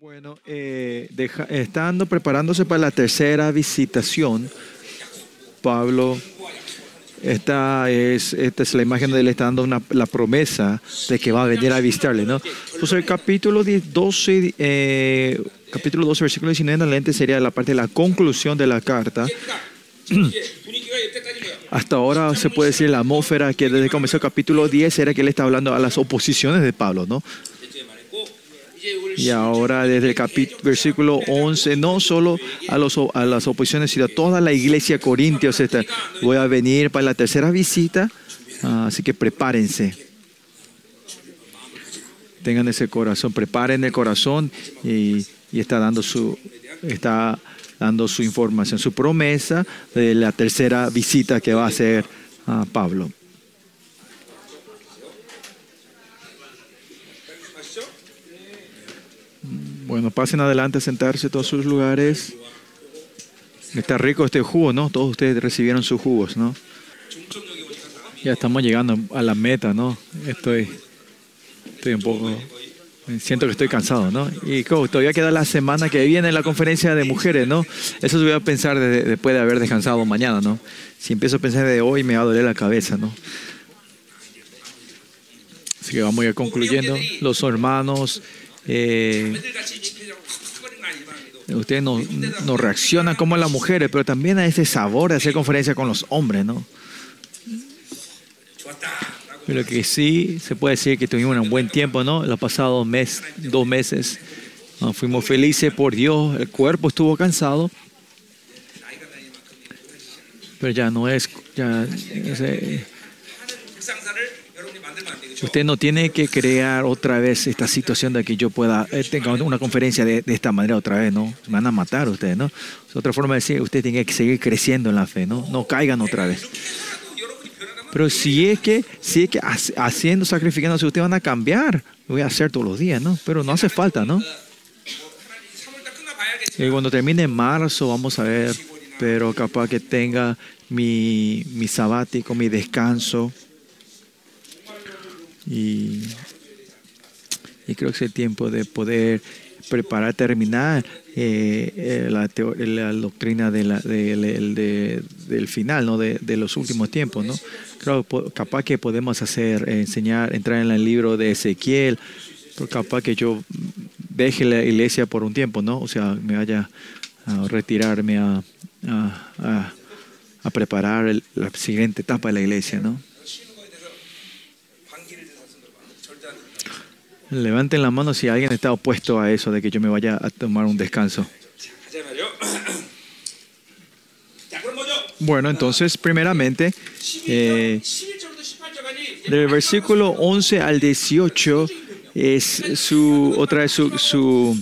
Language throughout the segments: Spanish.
Bueno, eh, deja, estando preparándose para la tercera visitación, Pablo, esta es, esta es la imagen de él, está dando una, la promesa de que va a venir a visitarle, ¿no? Entonces el capítulo 10, 12, eh, capítulo 12, versículo 19 en adelante sería la parte de la conclusión de la carta. Hasta ahora se puede decir la atmósfera que desde que comenzó el capítulo 10 era que él está hablando a las oposiciones de Pablo, ¿no? Y ahora desde el capítulo, versículo 11, no solo a, los, las oposiciones, sino a toda la iglesia sea, está, voy a venir para la tercera visita, ah, así que prepárense. Tengan ese corazón, preparen el corazón y, está dando su está dando su información, su promesa de la tercera visita que va a hacer a Pablo. Bueno, pasen adelante a sentarse todos sus lugares. Está rico este jugo, ¿no? Todos ustedes recibieron sus jugos, ¿no? Ya estamos llegando a la meta, ¿no? Estoy, estoy un poco... Siento que estoy cansado, ¿no? Y como todavía queda la semana que viene la conferencia de mujeres, ¿no? Eso voy a pensar después de haber descansado mañana, ¿no? Si empiezo a pensar de hoy me va a doler la cabeza, ¿no? Así que vamos a ir concluyendo. Los hermanos eh, ustedes nos no reaccionan como las mujeres, pero también a ese sabor de hacer conferencia con los hombres, ¿no? Pero que sí se puede decir que tuvimos un buen tiempo, ¿no? Los pasados mes, dos meses fuimos felices por Dios, el cuerpo estuvo cansado, pero ya no es, ya, Usted no tiene que crear otra vez esta situación de que yo pueda, eh, tenga una conferencia de, esta manera otra vez, ¿no? Me van a matar ustedes, ¿no? Es otra forma de decir, usted tiene que seguir creciendo en la fe, ¿no? No caigan otra vez. Pero si es que, si es que haciendo, sacrificándose, ustedes van a cambiar. Lo voy a hacer todos los días, ¿no? Pero no hace falta, ¿no? Y cuando termine marzo, vamos a ver, pero capaz que tenga mi, mi sabático, mi descanso. Y, creo que es el tiempo de poder preparar, terminar eh, eh, la, la doctrina de la- del- el de- del final, ¿no? De, los últimos tiempos, ¿no? Creo capaz que podemos hacer, eh, enseñar, entrar en el libro de Ezequiel, pero capaz que yo deje la iglesia por un tiempo, ¿no? O sea, me vaya a retirarme a, a, a- a preparar el- la siguiente etapa de la iglesia, ¿no? Levanten la mano si alguien está opuesto a eso, de que yo me vaya a tomar un descanso. Bueno, entonces, primeramente, eh, del versículo 11 al 18 es su, otra es su, su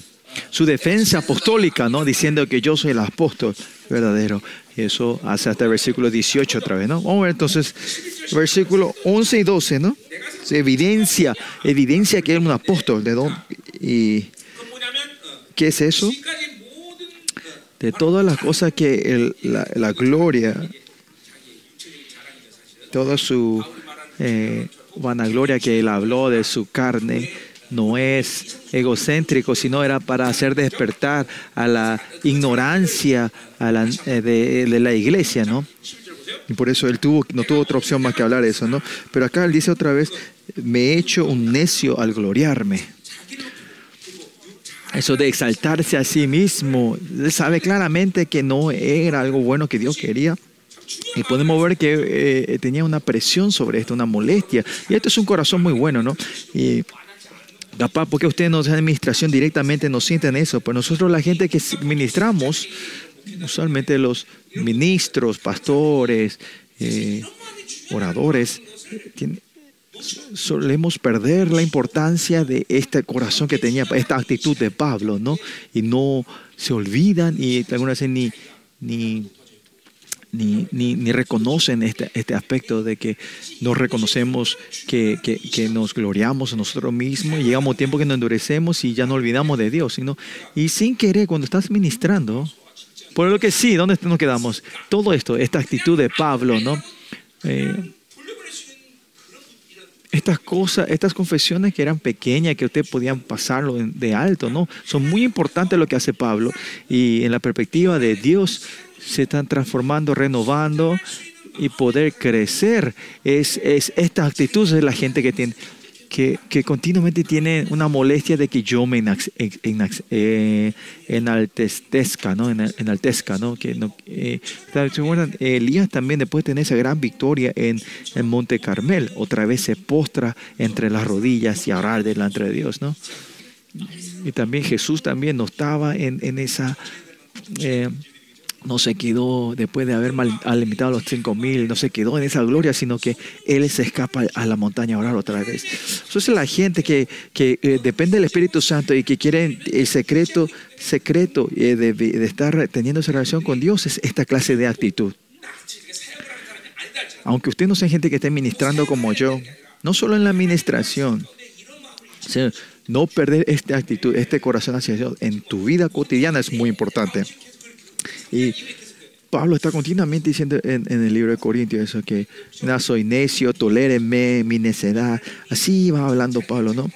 su defensa apostólica, ¿no? Diciendo que yo soy el apóstol verdadero. Y eso hace hasta el versículo 18 otra vez, ¿no? Vamos a ver entonces versículo 11 y 12, ¿no? Evidencia, evidencia que es un apóstol. ¿De dónde? ¿Y qué es eso? De todas las cosas que el, la, la, gloria, toda su eh, vanagloria que él habló de su carne, no es egocéntrico, sino era para hacer despertar a la ignorancia eh, de, de la iglesia, ¿no? Y por eso él tuvo, no tuvo otra opción más que hablar eso, ¿no? Pero acá él dice otra vez, me he hecho un necio al gloriarme. Eso de exaltarse a sí mismo, él sabe claramente que no era algo bueno que Dios quería. Y podemos ver que eh, tenía una presión sobre esto, una molestia. Y esto es un corazón muy bueno, ¿no? Y capaz, porque ustedes no hacen administración directamente, no sienten eso. Pero nosotros, la gente que ministramos, usualmente los ministros, pastores, eh, oradores, solemos perder la importancia de este corazón que tenía, esta actitud de Pablo, ¿no? Y no se olvidan y algunas veces ni, ni, ni, ni, ni reconocen este, este, aspecto de que nos reconocemos, que, que, nos gloriamos a nosotros mismos, y llegamos a tiempo que nos endurecemos y ya nos olvidamos de Dios. Sino, y sin querer, cuando estás ministrando, por lo que sí, ¿dónde nos quedamos? Todo esto, esta actitud de Pablo, ¿no? Eh, estas cosas, estas confesiones que eran pequeñas, que ustedes podían pasarlo de alto, ¿no? Son muy importantes lo que hace Pablo. Y en la perspectiva de Dios, se están transformando, renovando y poder crecer. Es, es esta actitud de la gente que tiene. Que, que continuamente tiene una molestia de que yo me eh, enaltezca, ¿no? Ena- Enaltezca, ¿no? Que no eh. Elías también, después de tener esa gran victoria en, en Monte Carmel, otra vez se postra entre las rodillas y a orar delante de Dios, ¿no? Y también Jesús también no estaba en, en esa... eh, no se quedó después de haber mal- alimentado a los cinco mil, no se quedó en esa gloria, sino que él se escapa a la montaña a orar otra vez. Entonces la gente que, que eh, depende del Espíritu Santo y que quiere el secreto, secreto eh, de, estar teniendo esa relación con Dios es esta clase de actitud. Aunque usted no sea gente que esté ministrando como yo, no solo en la administración, o sea, no perder esta actitud, este corazón hacia Dios en tu vida cotidiana es muy importante. Y Pablo está continuamente diciendo en, el libro de Corintios eso que no soy necio, tolérenme mi necedad. Así va hablando Pablo, ¿no?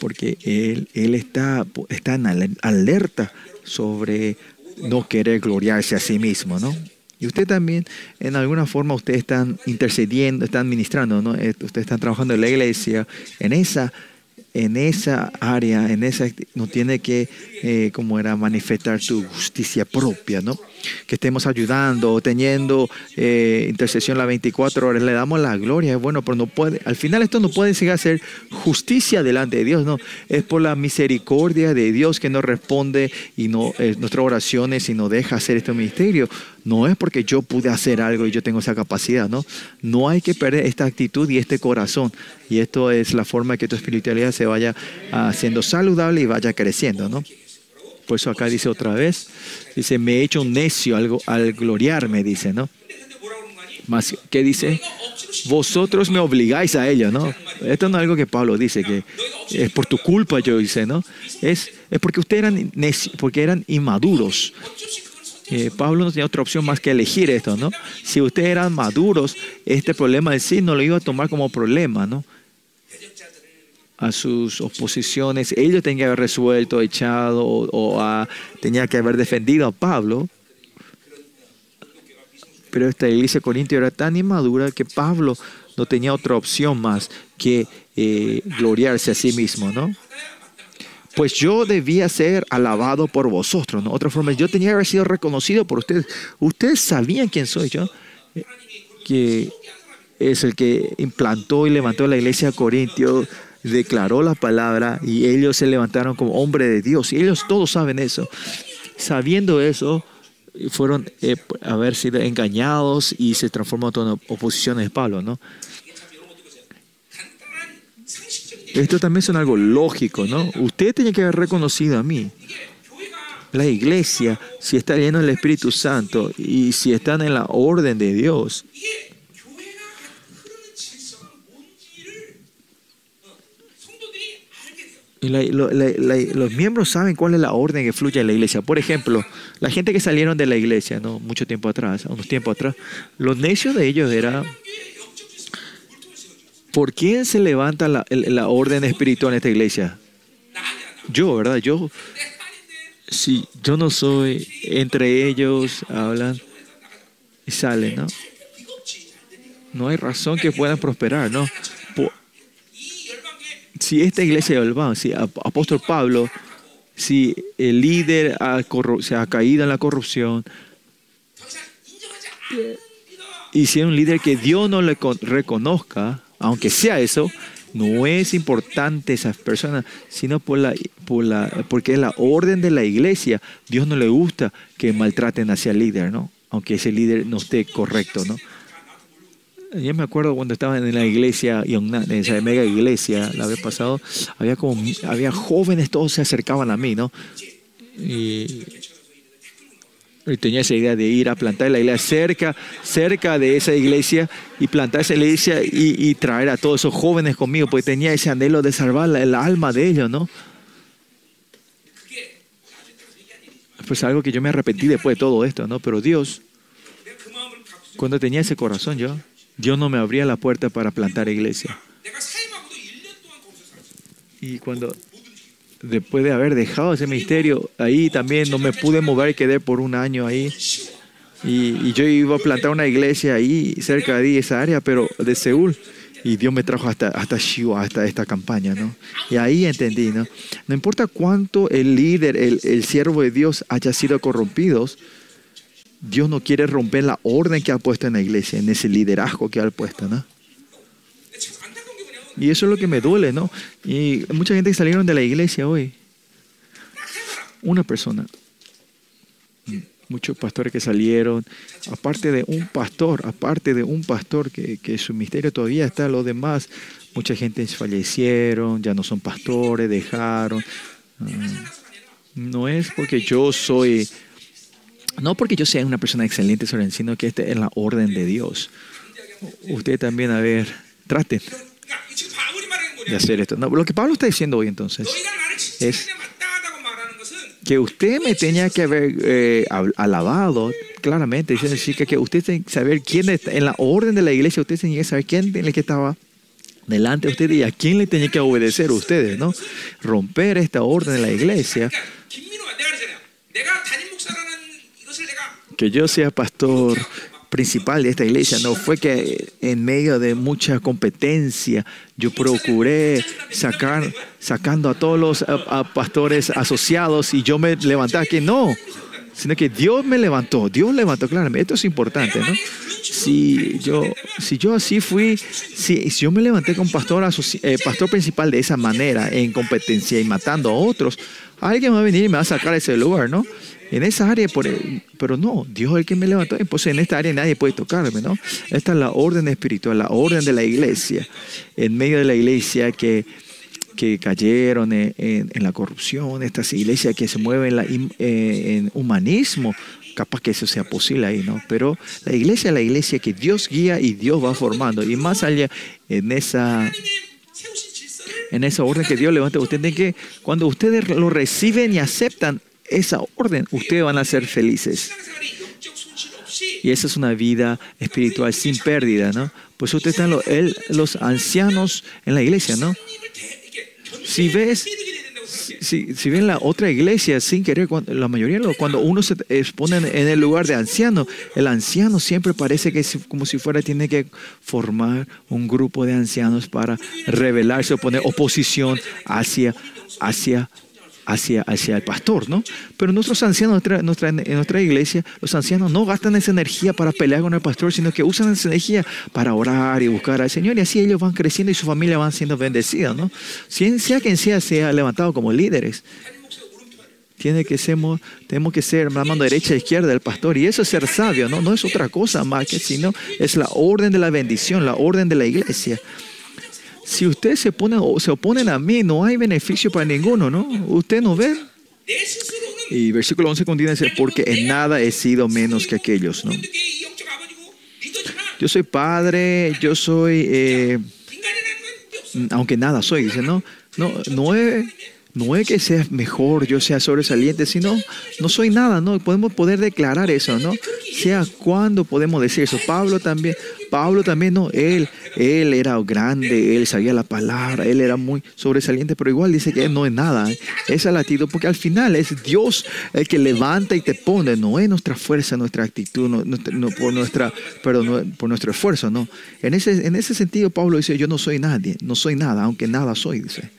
Porque él, él está, está en ale- alerta sobre no querer gloriarse a sí mismo, ¿no? Y usted también, en alguna forma, ustedes están intercediendo, están ministrando, ¿no? Ustedes están trabajando en la iglesia, en esa, en esa área, en esa, no tiene que, eh, como era, manifestar su justicia propia, ¿no? Que estemos ayudando, teniendo eh, intercesión las 24 horas, le damos la gloria, es bueno, pero no puede, al final esto no puede llegar a ser justicia delante de Dios, no, es por la misericordia de Dios que nos responde y no eh, nuestras oraciones y nos deja hacer este ministerio. No es porque yo pude hacer algo y yo tengo esa capacidad, ¿no? No hay que perder esta actitud y este corazón. Y esto es la forma que tu espiritualidad se vaya haciendo saludable y vaya creciendo, ¿no? Por eso acá dice otra vez, dice, me he hecho un necio al, al gloriarme, dice, ¿no? Más, ¿qué dice? Vosotros me obligáis a ello, ¿no? Esto no es algo que Pablo dice, que es por tu culpa, yo dice, ¿no? Es, es porque ustedes eran, porque eran inmaduros. Eh, Pablo no tenía otra opción más que elegir esto, ¿no? Si ustedes eran maduros, este problema de sí no lo iba a tomar como problema, ¿no? A sus oposiciones, ellos tenían que haber resuelto, echado o, tenía que haber defendido a Pablo. Pero esta iglesia corintio era tan inmadura que Pablo no tenía otra opción más que eh, gloriarse a sí mismo, ¿no? Pues yo debía ser alabado por vosotros, ¿no? Otra forma, yo tenía que haber sido reconocido por ustedes. Ustedes sabían quién soy yo, que es el que implantó y levantó la iglesia de Corintio, declaró la palabra y ellos se levantaron como hombre de Dios. Y ellos todos saben eso. Sabiendo eso, fueron eh, haber sido engañados y se transformó en oposiciones de Pablo, ¿no? Esto también son algo lógico, ¿no? Usted tiene que haber reconocido a mí. La iglesia, si está llena del Espíritu Santo y si están en la orden de Dios, Y los miembros saben cuál es la orden que fluye en la iglesia. Por ejemplo, la gente que salieron de la iglesia, no mucho tiempo atrás, unos tiempos atrás, los necios de ellos era ¿Por quién se levanta la, la orden espiritual en esta iglesia? Yo, ¿verdad? Yo, si yo no soy entre ellos, hablan y salen, ¿no? No hay razón que puedan prosperar, ¿no? Si esta iglesia de Olván, si apóstol Pablo, si el líder se ha caído en la corrupción, y si es un líder que Dios no le reconozca, aunque sea eso, no es importante esa persona, sino por la, por la, porque es la orden de la iglesia. Dios no le gusta que maltraten hacia el líder, ¿no? Aunque ese líder no esté correcto, ¿no? Yo me acuerdo cuando estaba en la iglesia, en esa mega iglesia, la vez pasado, había como, había jóvenes, todos se acercaban a mí, ¿no? Y, y tenía esa idea de ir a plantar la iglesia cerca, cerca de esa iglesia y plantar esa iglesia y, traer a todos esos jóvenes conmigo, porque tenía ese anhelo de salvar el alma de ellos, ¿no? Pues algo que yo me arrepentí después de todo esto, ¿no? Pero Dios, cuando tenía ese corazón yo, Dios no me abría la puerta para plantar iglesia. Y cuando después de haber dejado ese ministerio, ahí también no me pude mover quedé por un año ahí. Y, yo iba a plantar una iglesia ahí, cerca de esa área, pero de Seúl. Y Dios me trajo hasta, hasta Shiva, hasta esta campaña, ¿no? Y ahí entendí, ¿no? No importa cuánto el líder, el, el siervo de Dios haya sido corrompido, Dios no quiere romper la orden que ha puesto en la iglesia, en ese liderazgo que ha puesto, ¿no? Y eso es lo que me duele, ¿no? Y mucha gente que salieron de la iglesia hoy. Una persona. Muchos pastores que salieron. Aparte de un pastor, aparte de un pastor que, su misterio todavía está, los demás, mucha gente fallecieron, ya no son pastores, dejaron. Ah, No es porque yo soy, no porque yo sea una persona excelente, sino que este es la orden de Dios. Usted también, a ver, traten de hacer esto. No, lo que Pablo está diciendo hoy entonces es que usted me tenía que haber eh, alabado claramente. Dice significa que usted tiene que saber quién está, en la orden de la iglesia, usted tenía que saber quién es el que estaba delante de ustedes y a quién le tenía que obedecer a ustedes, ¿no? Romper esta orden de la iglesia. Que yo sea pastor, principal de esta iglesia, no fue que en medio de mucha competencia yo procuré sacar, sacando a todos los a- pastores asociados y yo me levantaba que no, sino que Dios me levantó, Dios levantó claramente, esto es importante, ¿no? Si yo, si yo así fui, si, si yo me levanté con pastor, eh, pastor principal de esa manera, en competencia y matando a otros, alguien va a venir y me va a sacar ese lugar, ¿no? En esa área, pero no, Dios es el que me levantó. Entonces en esta área nadie puede tocarme, ¿no? Esta es la orden espiritual, la orden de la iglesia. En medio de la iglesia que, que cayeron en, en, en la corrupción, estas iglesias que se mueven en, eh, en humanismo, capaz que eso sea posible ahí, ¿no? Pero la iglesia es la iglesia que Dios guía y Dios va formando. Y más allá, en esa, en esa orden que Dios levanta, ustedes que, cuando ustedes lo reciben y aceptan, esa orden, ustedes van a ser felices. Y esa es una vida espiritual sin pérdida, ¿no? Pues ustedes están los, los ancianos en la iglesia, ¿no? Si ves, si, si ven la otra iglesia sin querer, cuando, la mayoría, cuando uno se expone en el lugar de anciano, el anciano siempre parece que es como si fuera, tiene que formar un grupo de ancianos para rebelarse o poner oposición hacia, hacia hacia, hacia el pastor, ¿no? Pero nuestros ancianos, nuestra, nuestra, en nuestra iglesia, los ancianos no gastan esa energía para pelear con el pastor, sino que usan esa energía para orar y buscar al Señor, y así ellos van creciendo y su familia van siendo bendecida, ¿no? Sea quien sea, sea levantado como líderes. Tiene que ser, tenemos que ser la mano derecha e izquierda del pastor. Y eso es ser sabio, ¿no? No es otra cosa más que sino es la orden de la bendición, la orden de la iglesia. Si ustedes se, ponen, o se oponen a mí, no hay beneficio para ninguno, ¿no? Usted no ve. Y versículo 11 continúa dice, porque en nada he sido menos que aquellos, ¿no? Yo soy padre, yo soy, eh, aunque nada soy, dice, ¿no? No, no he no es que sea mejor, yo sea sobresaliente, sino no soy nada, ¿no? Podemos poder declarar eso, ¿no? Sea cuando podemos decir eso. Pablo también, Pablo también, no, él, él era grande, él sabía la palabra, él era muy sobresaliente, pero igual dice que él no es nada. ¿eh? Esa es la actitud, porque al final es Dios el que levanta y te pone, no es nuestra fuerza, nuestra actitud, no, por nuestra, perdón, no por nuestro esfuerzo, no. En ese, en ese sentido, Pablo dice, yo no soy nadie, no soy nada, aunque nada soy, dice.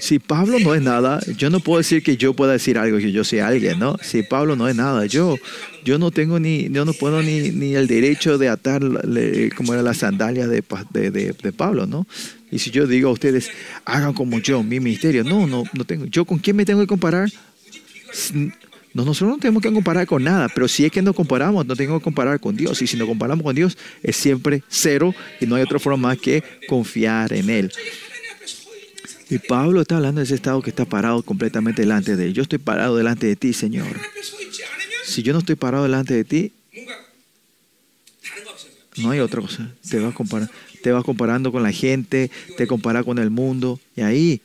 Si Pablo no es nada, yo no puedo decir que yo pueda decir algo, que yo sea alguien, ¿no? Si Pablo no es nada, yo, yo no tengo ni, yo no puedo ni, ni el derecho de atar como era la sandalia de, de, de- Pablo, ¿no? Y si yo digo a ustedes, hagan como yo, mi ministerio, no, no, no tengo. ¿Yo con quién me tengo que comparar? No, nosotros no tenemos que comparar con nada, pero si es que nos comparamos, no tengo que comparar con Dios. Y si nos comparamos con Dios, es siempre cero y no hay otra forma más que confiar en Él. Y Pablo está hablando de ese estado que está parado completamente delante de él. Yo estoy parado delante de ti, Señor. Si yo no estoy parado delante de ti, no hay otra cosa. Te vas, comparando, te vas comparando con la gente, te comparas con el mundo. Y ahí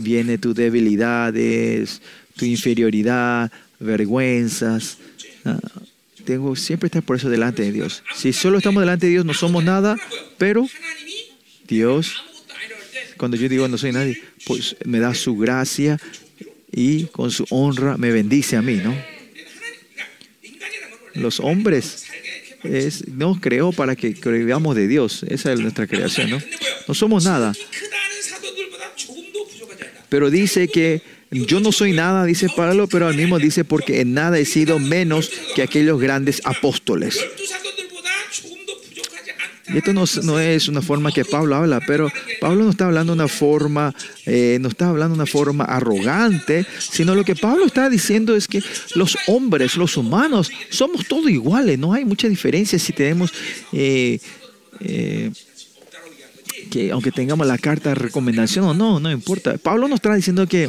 viene tus debilidades, tu inferioridad, vergüenzas. Ah, tengo siempre estar por eso delante de Dios. Si solo estamos delante de Dios, no somos nada, pero Dios cuando yo digo no soy nadie, pues me da su gracia y con su honra me bendice a mí, ¿no? Los hombres es, nos creó para que creamos de Dios. Esa es nuestra creación, ¿no? No somos nada. Pero dice que yo no soy nada, dice Pablo, pero al mismo dice porque en nada he sido menos que aquellos grandes apóstoles. Y esto no, es- una forma que Pablo habla, pero Pablo no está hablando una forma, eh, no está hablando una forma arrogante, sino lo que Pablo está diciendo es que los hombres, los humanos, somos todos iguales, no hay mucha diferencia si tenemos, eh, eh, que aunque tengamos la carta de recomendación o no, no importa. Pablo nos está diciendo que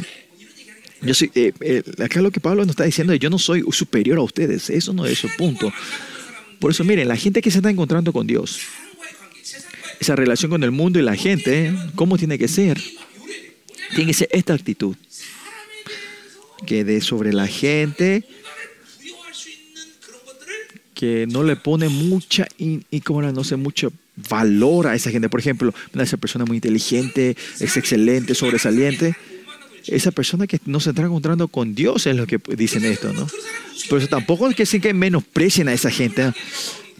yo soy, acá lo que Pablo nos está diciendo es yo no soy superior a ustedes, eso no es su punto. Por eso miren, la gente que se está encontrando con Dios, esa relación con el mundo y la gente, ¿cómo tiene que ser? Tiene que ser esta actitud. Que de sobre la gente, que no le pone mucha, y, como no sé, mucho valor a esa gente. Por ejemplo, esa persona muy inteligente, es excelente, sobresaliente. Esa persona que no se está encontrando con Dios es lo que dicen esto, ¿no? Pero eso tampoco es que, sí que menosprecien a esa gente. ¿eh?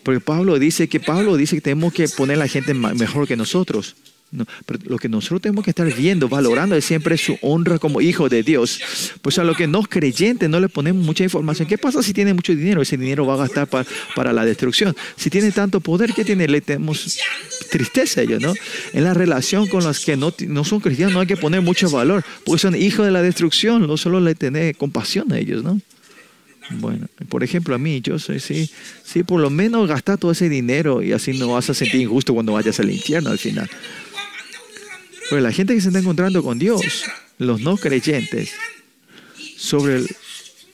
Porque Pablo dice que Pablo dice que tenemos que poner a la gente mejor que nosotros. No, pero lo que nosotros tenemos que estar viendo, valorando es siempre su honra como hijo de Dios. Pues a lo que no creyentes no le ponemos mucha información. ¿Qué pasa si tiene mucho dinero? Ese dinero va a gastar pa- para la destrucción. Si tiene tanto poder, ¿qué tiene? Le tenemos tristeza a ellos, ¿no? En la relación con los que no, no son cristianos no hay que poner mucho valor, porque son hijos de la destrucción, no solo le tener compasión a ellos, ¿no? Bueno, por ejemplo, a mí, yo soy, sí, sí, por lo menos gastar todo ese dinero y así no vas a sentir injusto cuando vayas al infierno al final. Pero la gente que se está encontrando con Dios, los no creyentes, sobre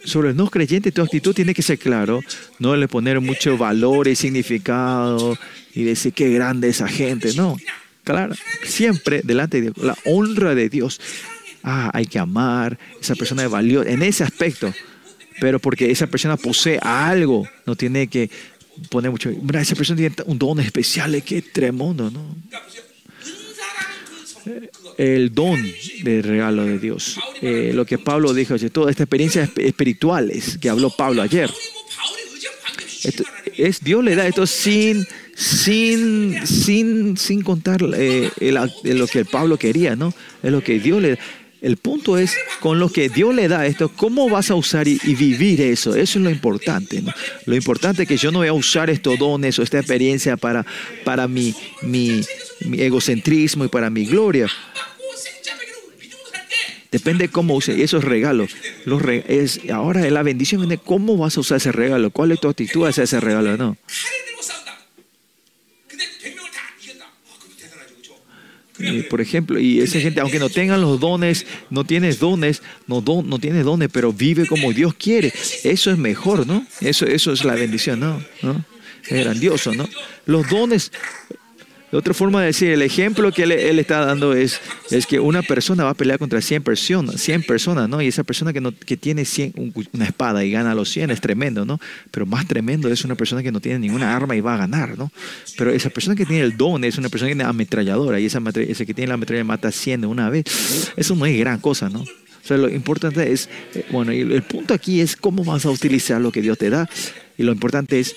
sobre el no creyente tu actitud tiene que ser claro, no le poner mucho valor y significado y decir qué grande esa gente, no. Claro, siempre delante de Dios, la honra de Dios. Ah, hay que amar, esa persona es valiosa en ese aspecto, pero porque esa persona posee algo, no tiene que poner mucho. Mira, esa persona tiene un don especial, qué tremendo, ¿no? El don del regalo de Dios. Eh, lo que Pablo dijo, todas estas experiencias espirituales que habló Pablo ayer. Esto, es, Dios le da esto sin, sin, sin, sin contar eh, el, el, lo que Pablo quería, ¿no? Es lo que Dios le da. El punto es, con lo que Dios le da esto, ¿cómo vas a usar y, vivir eso? Eso es lo importante. Lo importante es que yo no voy a usar estos dones o esta experiencia para, para mi, mi, egocentrismo y para mi gloria. Depende cómo use esos regalos. Los es, ahora la bendición viene cómo vas a usar ese regalo, cuál es tu actitud hacia ese regalo, ¿no? Y, por ejemplo, y esa gente, aunque no tengan los dones, no tienes dones, no, don, no tienes dones, pero vive como Dios quiere. Eso es mejor, ¿no? Eso, eso es la bendición, ¿no? Es grandioso, ¿no? Los dones, otra forma de decir, el ejemplo que él, él está dando es, es que una persona va a pelear contra 100 personas, 100 personas, ¿no? Y esa persona que, no, que tiene 100, un- una espada y gana a los 100 es tremendo, ¿no? Pero más tremendo es una persona que no tiene ninguna arma y va a ganar, ¿no? Pero esa persona que tiene el don es una persona que tiene ametralladora y esa ese que tiene la ametralladora mata 100 de una vez. Eso no es gran cosa, ¿no? O sea, lo importante es, eh, bueno, y el punto aquí es cómo vas a utilizar lo que Dios te da. Y lo importante es,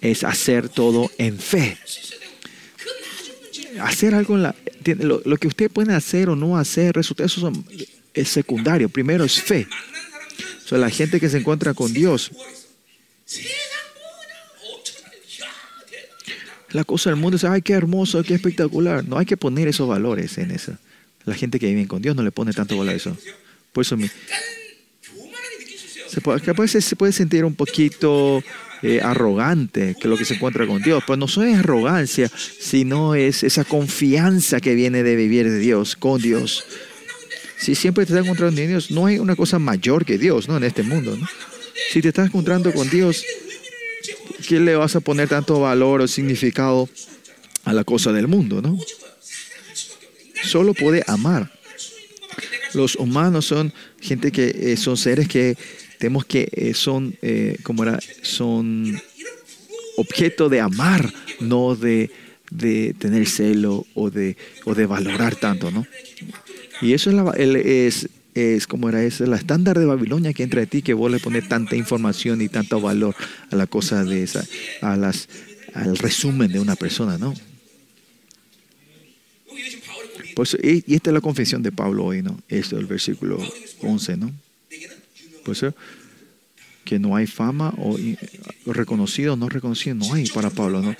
es hacer todo en fe hacer algo en la, lo, que usted puede hacer o no hacer, resulta, eso es secundario. Primero es fe. O la gente que se encuentra con Dios. La cosa del mundo es, ay, qué hermoso, qué espectacular. No hay que poner esos valores en eso. La gente que vive con Dios no le pone tanto valor a eso. Por eso se puede sentir un poquito eh, arrogante, que lo que se encuentra con Dios. Pues no solo es arrogancia, sino es esa confianza que viene de vivir de Dios, con Dios. Si siempre te estás encontrando con Dios, no hay una cosa mayor que Dios, ¿no? En este mundo. Si te estás encontrando con Dios, ¿qué le vas a poner tanto valor o significado a la cosa del mundo, ¿no? Solo puede amar. Los humanos son gente que eh, son seres que tenemos que eh, son, eh, como era, son objeto de amar, no de, de tener celo o de, o de valorar tanto, ¿no? Y eso es, la, es, es como era, es la estándar de Babilonia que entra de ti, que vos le pones tanta información y tanto valor a la cosa de esa, a las, al resumen de una persona, ¿no? Por y, y esta es la confesión de Pablo hoy, ¿no? Esto es el versículo 11, ¿no? Puede ser que no hay fama o reconocido o no reconocido, no hay para Pablo. ¿no?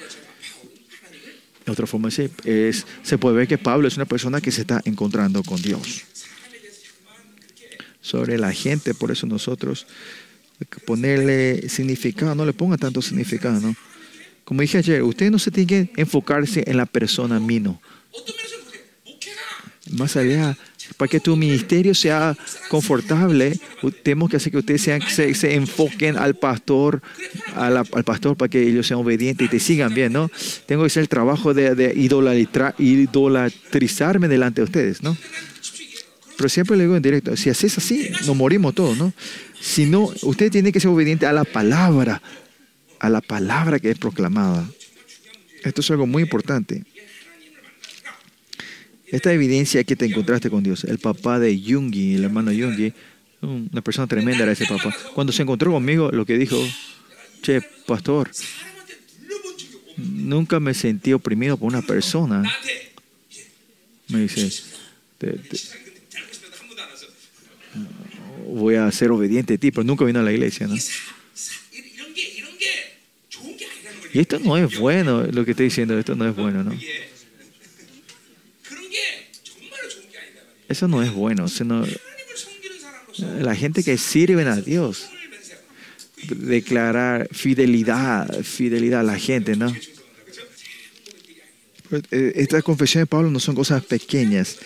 De otra forma, es, es, se puede ver que Pablo es una persona que se está encontrando con Dios. Sobre la gente, por eso nosotros ponerle significado, no le ponga tanto significado. ¿no? Como dije ayer, ustedes no se tienen que enfocarse en la persona mino. Más allá para que tu ministerio sea confortable, tenemos que hacer que ustedes sean, se, se enfoquen al pastor, al pastor para que ellos sean obedientes y te sigan bien, ¿no? Tengo que hacer el trabajo de, idolatrizarme delante de ustedes, ¿no? Pero siempre le digo en directo, si haces así, nos morimos todos, ¿no? Si no, usted tiene que ser obediente a la palabra, a la palabra que es proclamada. Esto es algo muy importante. Esta evidencia que te encontraste con Dios, el papá de Yungi, el hermano Yungi, una persona tremenda era ese papá. Cuando se encontró conmigo, lo que dijo, che, pastor, nunca me sentí oprimido por una persona. Me dice, voy a ser obediente a ti, pero nunca vino a la iglesia, ¿no? Y esto no es bueno, lo que estoy diciendo, esto no es bueno, ¿no? Eso no es bueno. Sino la gente que sirven a Dios. Declarar fidelidad, fidelidad a la gente, ¿no? Pues, eh, estas confesiones de Pablo no son cosas pequeñas.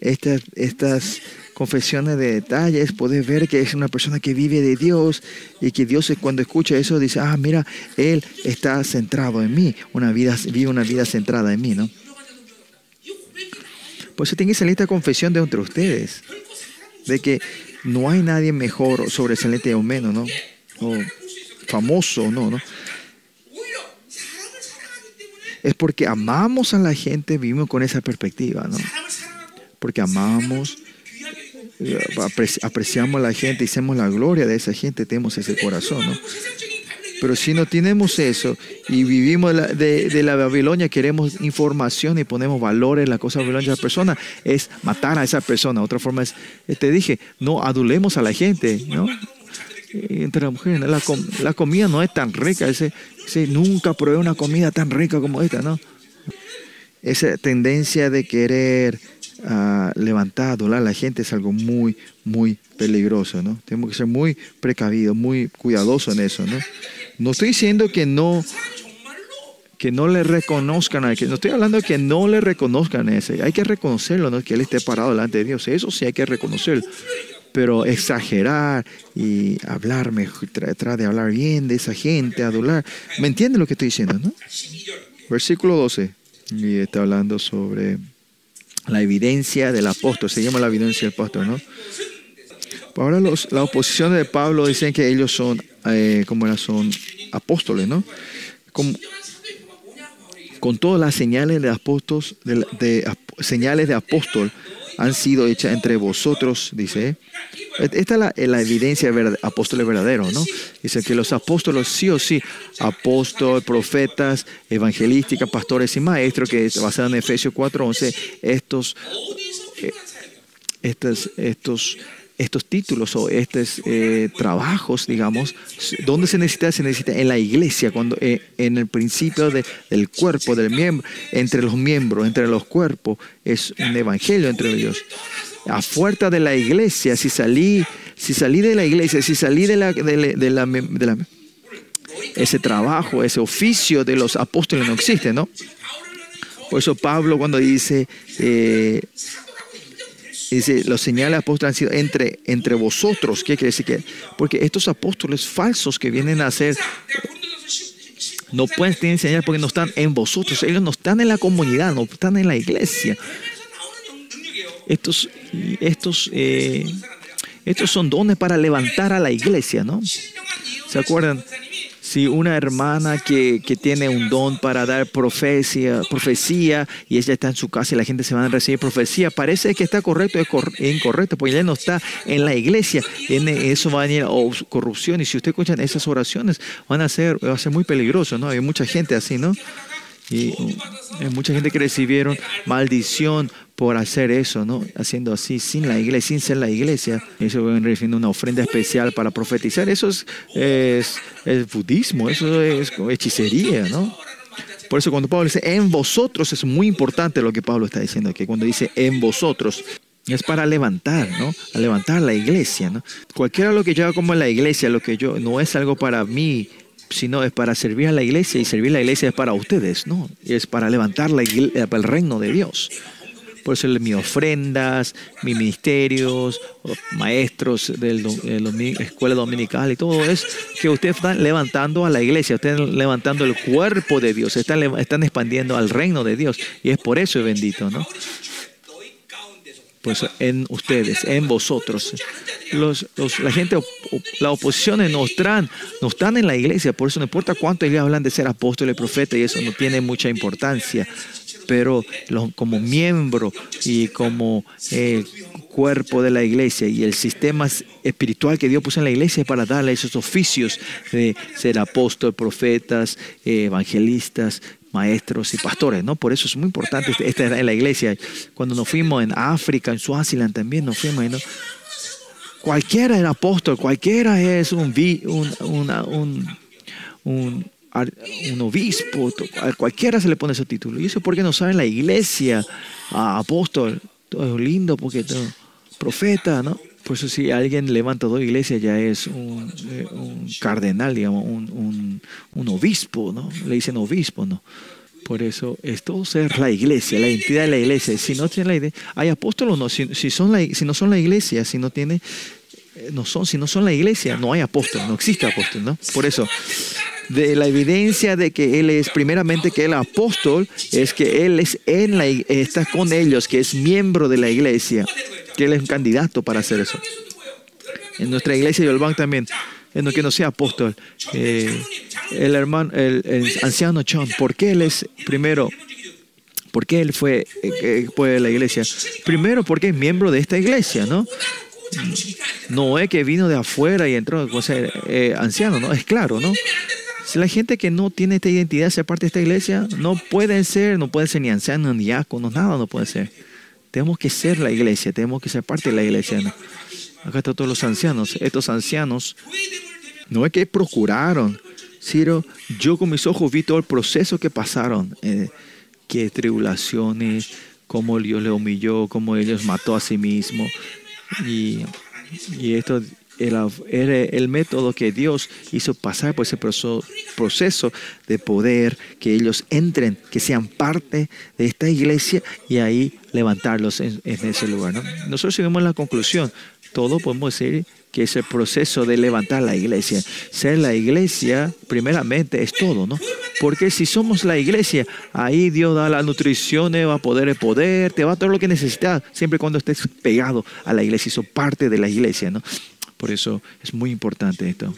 Estas, estas confesiones de detalles, puedes ver que es una persona que vive de Dios y que Dios cuando escucha eso dice, ah, mira, Él está centrado en mí, una vida, vive una vida centrada en mí, ¿no? Por eso tienen esa lista de confesión de entre ustedes, de que no hay nadie mejor o sobresaliente o menos, ¿no? O famoso, ¿no? Es porque amamos a la gente, vivimos con esa perspectiva, ¿no? Porque amamos, eh, apreciamos a la gente, hacemos la gloria de esa gente, tenemos ese corazón, ¿no? Pero si no tenemos eso y vivimos de, la Babilonia, queremos información y ponemos valor en la cosa babilonia de la persona, es matar a esa persona. Otra forma es, eh, te dije, no adulemos a la gente, ¿no? Y Entre las mujeres, la, com- la comida no es tan rica, ese, ese, nunca probé una comida tan rica como esta, ¿no? Esa tendencia de querer ah, levantar, adular a la gente es algo muy, muy peligroso, ¿no? Tenemos que ser muy precavidos, muy cuidadosos en eso, ¿no? No estoy diciendo que no que no le reconozcan a que no estoy hablando que no le reconozcan a ese. Hay que reconocerlo, no que él esté parado delante de Dios. Eso sí hay que reconocerlo. Pero exagerar y hablar, tratar de hablar bien de esa gente, adular. ¿Me entienden lo que estoy diciendo? Versículo 12. Y está hablando sobre la evidencia del apóstol. Se llama la evidencia del apóstol, ¿no? Ahora los, la oposición de Pablo dicen que ellos son, eh, como era, son apóstoles, ¿no? Con todas las señales de apóstoles, de, señales de apóstol han sido hechas entre vosotros, dice. Esta es la, evidencia de apóstoles verdaderos, ¿no? Dice que los apóstoles, sí o sí, apóstoles, profetas, evangelísticas, pastores y maestros, que es basado en Efesios 4.11, estos, eh, estos, estos estos títulos o estos eh, trabajos, digamos, ¿dónde se necesita? Se necesita en la iglesia, cuando eh, en el principio de- del cuerpo, del miembro, entre los miembros, entre los cuerpos, es un evangelio entre ellos. A fuerza de la iglesia, si salí, si salí de la iglesia, si salí de la, de la- de la- ese trabajo, ese oficio de los apóstoles no existe, ¿no? Por eso Pablo cuando dice, eh, Dice, los señales apóstoles han sido entre, entre vosotros. ¿Qué quiere decir que? Porque estos apóstoles falsos que vienen a hacer no pueden tener señales porque no están en vosotros. Ellos no están en la comunidad, no están en la iglesia. Estos, estos, eh, estos son dones para levantar a la iglesia, ¿no? ¿Se acuerdan? Si una hermana que, que, tiene un don para dar profecía, profecía y ella está en su casa y la gente se va a recibir profecía, parece que está correcto o incorrecto, porque ella no está en la iglesia. Eso va a venir a corrupción y si usted escucha esas oraciones, van a ser, va a ser muy peligroso, ¿no? Hay mucha gente así, ¿no? Y hay mucha gente que recibieron maldición por hacer eso, ¿no? Haciendo así, sin la iglesia, sin ser la iglesia. Eso viene refiriendo una ofrenda especial para profetizar. Eso es, es, budismo, eso es hechicería, ¿no? Por eso cuando Pablo dice en vosotros es muy importante lo que Pablo está diciendo aquí. Cuando dice en vosotros es para levantar, ¿no? A levantar la iglesia, ¿no? Cualquiera lo que yo haga como la iglesia, lo que yo no es algo para mí, sino es para servir a la iglesia y servir a la iglesia es para ustedes, ¿no? Es para levantar la el reino de Dios. Por eso mis ofrendas, mis ministerios, maestros de la escuela dominical y todo es que ustedes están levantando a la iglesia, están levantando el cuerpo de Dios, están, están expandiendo al reino de Dios. Y es por eso bendito, ¿no? Pues en ustedes, en vosotros. Los, la gente, la oposición no están, están en la iglesia, por eso no importa cuánto ellos hablan de ser apóstoles, profetas y eso no tiene mucha importancia pero como miembro y como eh, cuerpo de la iglesia y el sistema espiritual que Dios puso en la iglesia para darle esos oficios de ser apóstol, profetas, eh, evangelistas, maestros y pastores, ¿no? Por eso es muy importante esta en la iglesia. Cuando nos fuimos en África, en Suaziland también nos fuimos, ¿no? Cualquiera era apóstol, cualquiera es un, un, un un obispo, a cualquiera se le pone ese título. Y eso porque no saben la iglesia, apóstol, todo es lindo porque todo, profeta, ¿no? Por eso si alguien levanta dos iglesias ya es un, eh, cardenal, digamos, un, obispo, ¿no? Le dicen obispo, ¿no? Por eso es todo ser la iglesia, la entidad de la iglesia. Si no tiene la idea, hay apóstolos no, si, son la, si no son la iglesia, si no tiene, eh, no son, si no son la iglesia, no hay apóstol, no existe apóstol, ¿no? Por eso de la evidencia de que Él es, primeramente, que el apóstol es que Él es en la, está con ellos, que es miembro de la iglesia, que Él es un candidato para hacer eso. En nuestra iglesia de Yolván también, en lo que no sea apóstol, eh, el hermano, el, anciano John, ¿por qué Él es primero? ¿Por qué él fue, eh, fue de la iglesia? Primero porque es miembro de esta iglesia, ¿no? No es que vino de afuera y entró a ser eh, anciano, ¿no? Es claro, ¿no? Si la gente que no tiene esta identidad, ser parte de esta iglesia, no pueden ser, no pueden ser ni ancianos, ni diáconos, nada no puede ser. Tenemos que ser la iglesia, tenemos que ser parte de la iglesia. Acá están todos los ancianos. Estos ancianos no es que procuraron, sino yo con mis ojos vi todo el proceso que pasaron, eh, que tribulaciones, cómo Dios le humilló, cómo ellos mató a sí mismo. Y esto era, el método que Dios hizo pasar por ese proceso de poder, que ellos entren, que sean parte de esta iglesia y ahí levantarlos en, ese lugar. Nosotros seguimos la conclusión. Todo podemos decir que es el proceso de levantar la iglesia. Ser la iglesia, primeramente, es todo, ¿no? Porque si somos la iglesia, ahí Dios da la nutrición, va a poder el poder, te va a dar lo que necesitas, siempre cuando estés pegado a la iglesia, y parte de la iglesia, ¿no? Por eso es muy importante esto.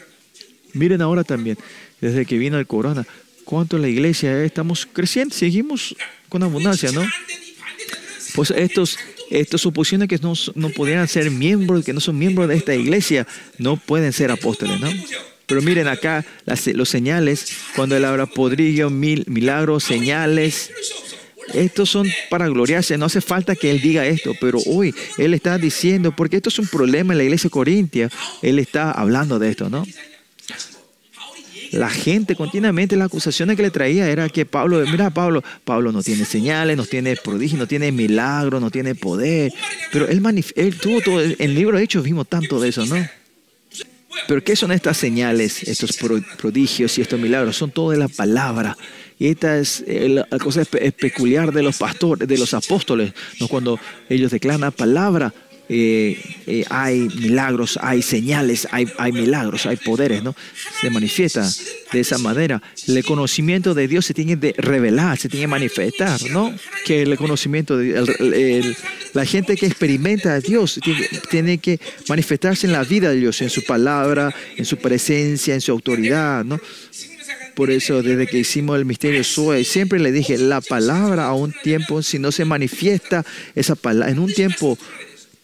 Miren ahora también, desde que vino el corona, cuánto la iglesia estamos creciendo, seguimos con abundancia, ¿no? Pues estos, estos suposiciones que no, no podían ser miembros, que no son miembros de esta iglesia, no pueden ser apóstoles, ¿no? Pero miren acá las, los señales, cuando él habla podrillo, mil, milagros, señales, estos son para gloriarse, no hace falta que él diga esto, pero hoy él está diciendo, porque esto es un problema en la iglesia corintia, él está hablando de esto, ¿no? La gente continuamente, las acusaciones que le traía era que Pablo, mira Pablo, Pablo no tiene señales, no tiene prodigio, no tiene milagro, no tiene poder, pero él, él tuvo todo, en el libro de Hechos vimos tanto de eso, ¿no? Pero ¿qué son estas señales, estos prodigios y estos milagros? Son todo de la palabra. Esta es eh, la cosa peculiar de los pastores, de los apóstoles, ¿no? cuando ellos declaran la palabra, eh, eh, hay milagros, hay señales, hay, milagros, hay poderes, ¿no? Se manifiesta de esa manera. El conocimiento de Dios se tiene que revelar, se tiene que manifestar, ¿no? Que el conocimiento de el- la gente que experimenta a Dios tiene, tiene que manifestarse en la vida de Dios, en su palabra, en su presencia, en su autoridad, ¿no? Por eso, desde que hicimos el misterio Zoe, siempre le dije, la palabra a un tiempo, si no se manifiesta esa palabra, en un tiempo,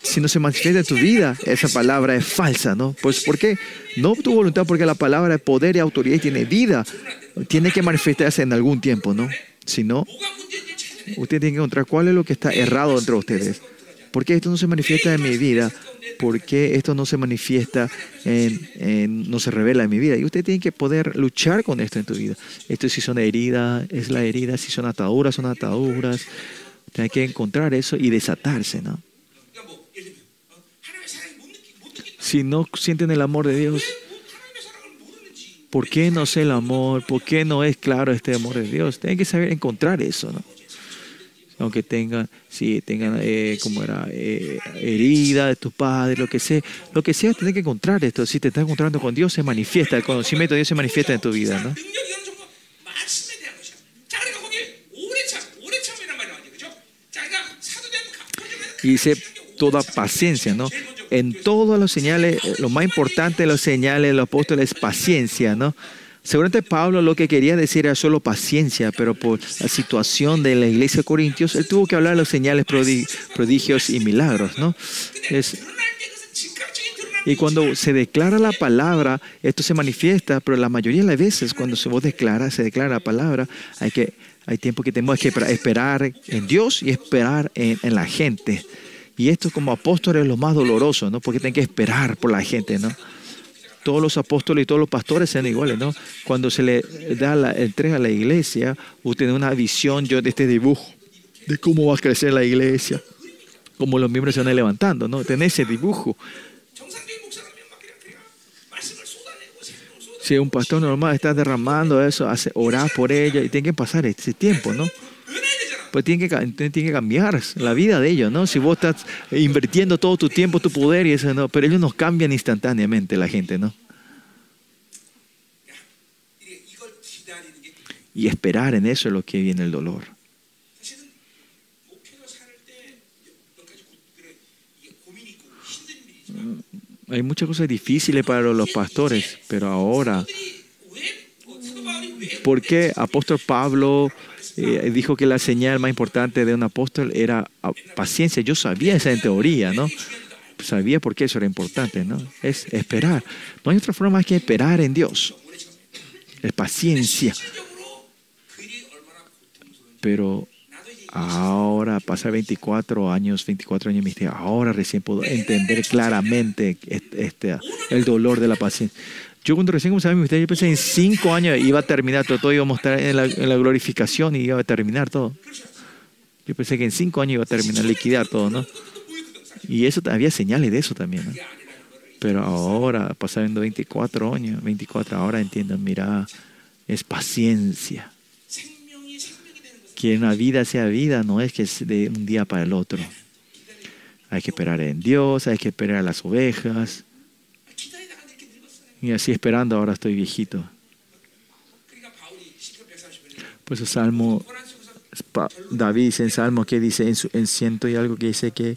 si no se manifiesta en tu vida, esa palabra es falsa, ¿no? Pues, ¿por qué? No tu voluntad, porque la palabra es poder y autoridad y tiene vida. Tiene que manifestarse en algún tiempo, ¿no? Si no, usted tiene que encontrar cuál es lo que está errado entre ustedes. ¿Por qué esto no se manifiesta en mi vida? ¿Por qué esto no se manifiesta, no se revela en mi vida? Y usted tiene que poder luchar con esto en tu vida. Esto si son heridas, es la herida, si son ataduras, son ataduras. Tiene que encontrar eso y desatarse, ¿no? Si no sienten el amor de Dios, ¿por qué no sé el amor? ¿Por qué no es claro este amor de Dios? Tienen que saber encontrar eso, ¿no? aunque tengan, si tengan, eh, como era, eh, herida de tus padres, lo que sea, lo que sea, tienes que encontrar esto. Si te estás encontrando con Dios, se manifiesta, el conocimiento de Dios se manifiesta en tu vida, ¿no? Y dice toda paciencia, ¿no? En todas las señales, lo más importante de las señales de los apóstoles es paciencia, ¿no? Seguramente Pablo lo que quería decir era solo paciencia, pero por la situación de la iglesia de Corintios, él tuvo que hablar de los señales prodigios y milagros, ¿no? Es, y cuando se declara la palabra, esto se manifiesta, pero la mayoría de las veces cuando se vos declara, se declara la palabra, hay, que, hay tiempo que tenemos que esperar en Dios y esperar en, la gente. Y esto como apóstoles es lo más doloroso, ¿no? Porque tienen que esperar por la gente, ¿no? todos los apóstoles y todos los pastores sean iguales, ¿no? Cuando se le da la entrega a la iglesia, usted tiene una visión yo de este dibujo, de cómo va a crecer la iglesia, cómo los miembros se van levantando, ¿no? Tiene ese dibujo. Si un pastor normal está derramando eso, hace orar por ella y tiene que pasar ese tiempo, ¿no? pues tiene que, tiene que cambiar la vida de ellos, ¿no? Si vos estás invirtiendo todo tu tiempo, tu poder y eso, ¿no? Pero ellos nos cambian instantáneamente la gente, ¿no? Y esperar en eso es lo que viene el dolor. Mm, hay muchas cosas difíciles para los pastores, pero ahora, ¿por qué apóstol Pablo eh, dijo que la señal más importante de un apóstol era ah, paciencia. Yo sabía esa en teoría, ¿no? Sabía por qué eso era importante, ¿no? Es esperar. No hay otra forma más que esperar en Dios. Es paciencia. Pero ahora, pasa 24 años, 24 años, ahora recién puedo entender claramente este, este, el dolor de la paciencia. Yo cuando recién comencé mi ministerio, yo pensé en cinco años iba a terminar todo, todo íbamos a mostrar en la, glorificación y iba a terminar todo. Yo pensé que en cinco años iba a terminar, liquidar todo, ¿no? Y eso había señales de eso también, ¿no? Pero ahora, pasando 24 años, 24, ahora entiendo, mira, es paciencia. Que una vida sea vida, no es que es de un día para el otro. Hay que esperar en Dios, hay que esperar a las ovejas. Y así esperando, ahora estoy viejito. Pues Por eso Salmo, David dice en Salmo que dice en, su, en ciento y algo que dice que,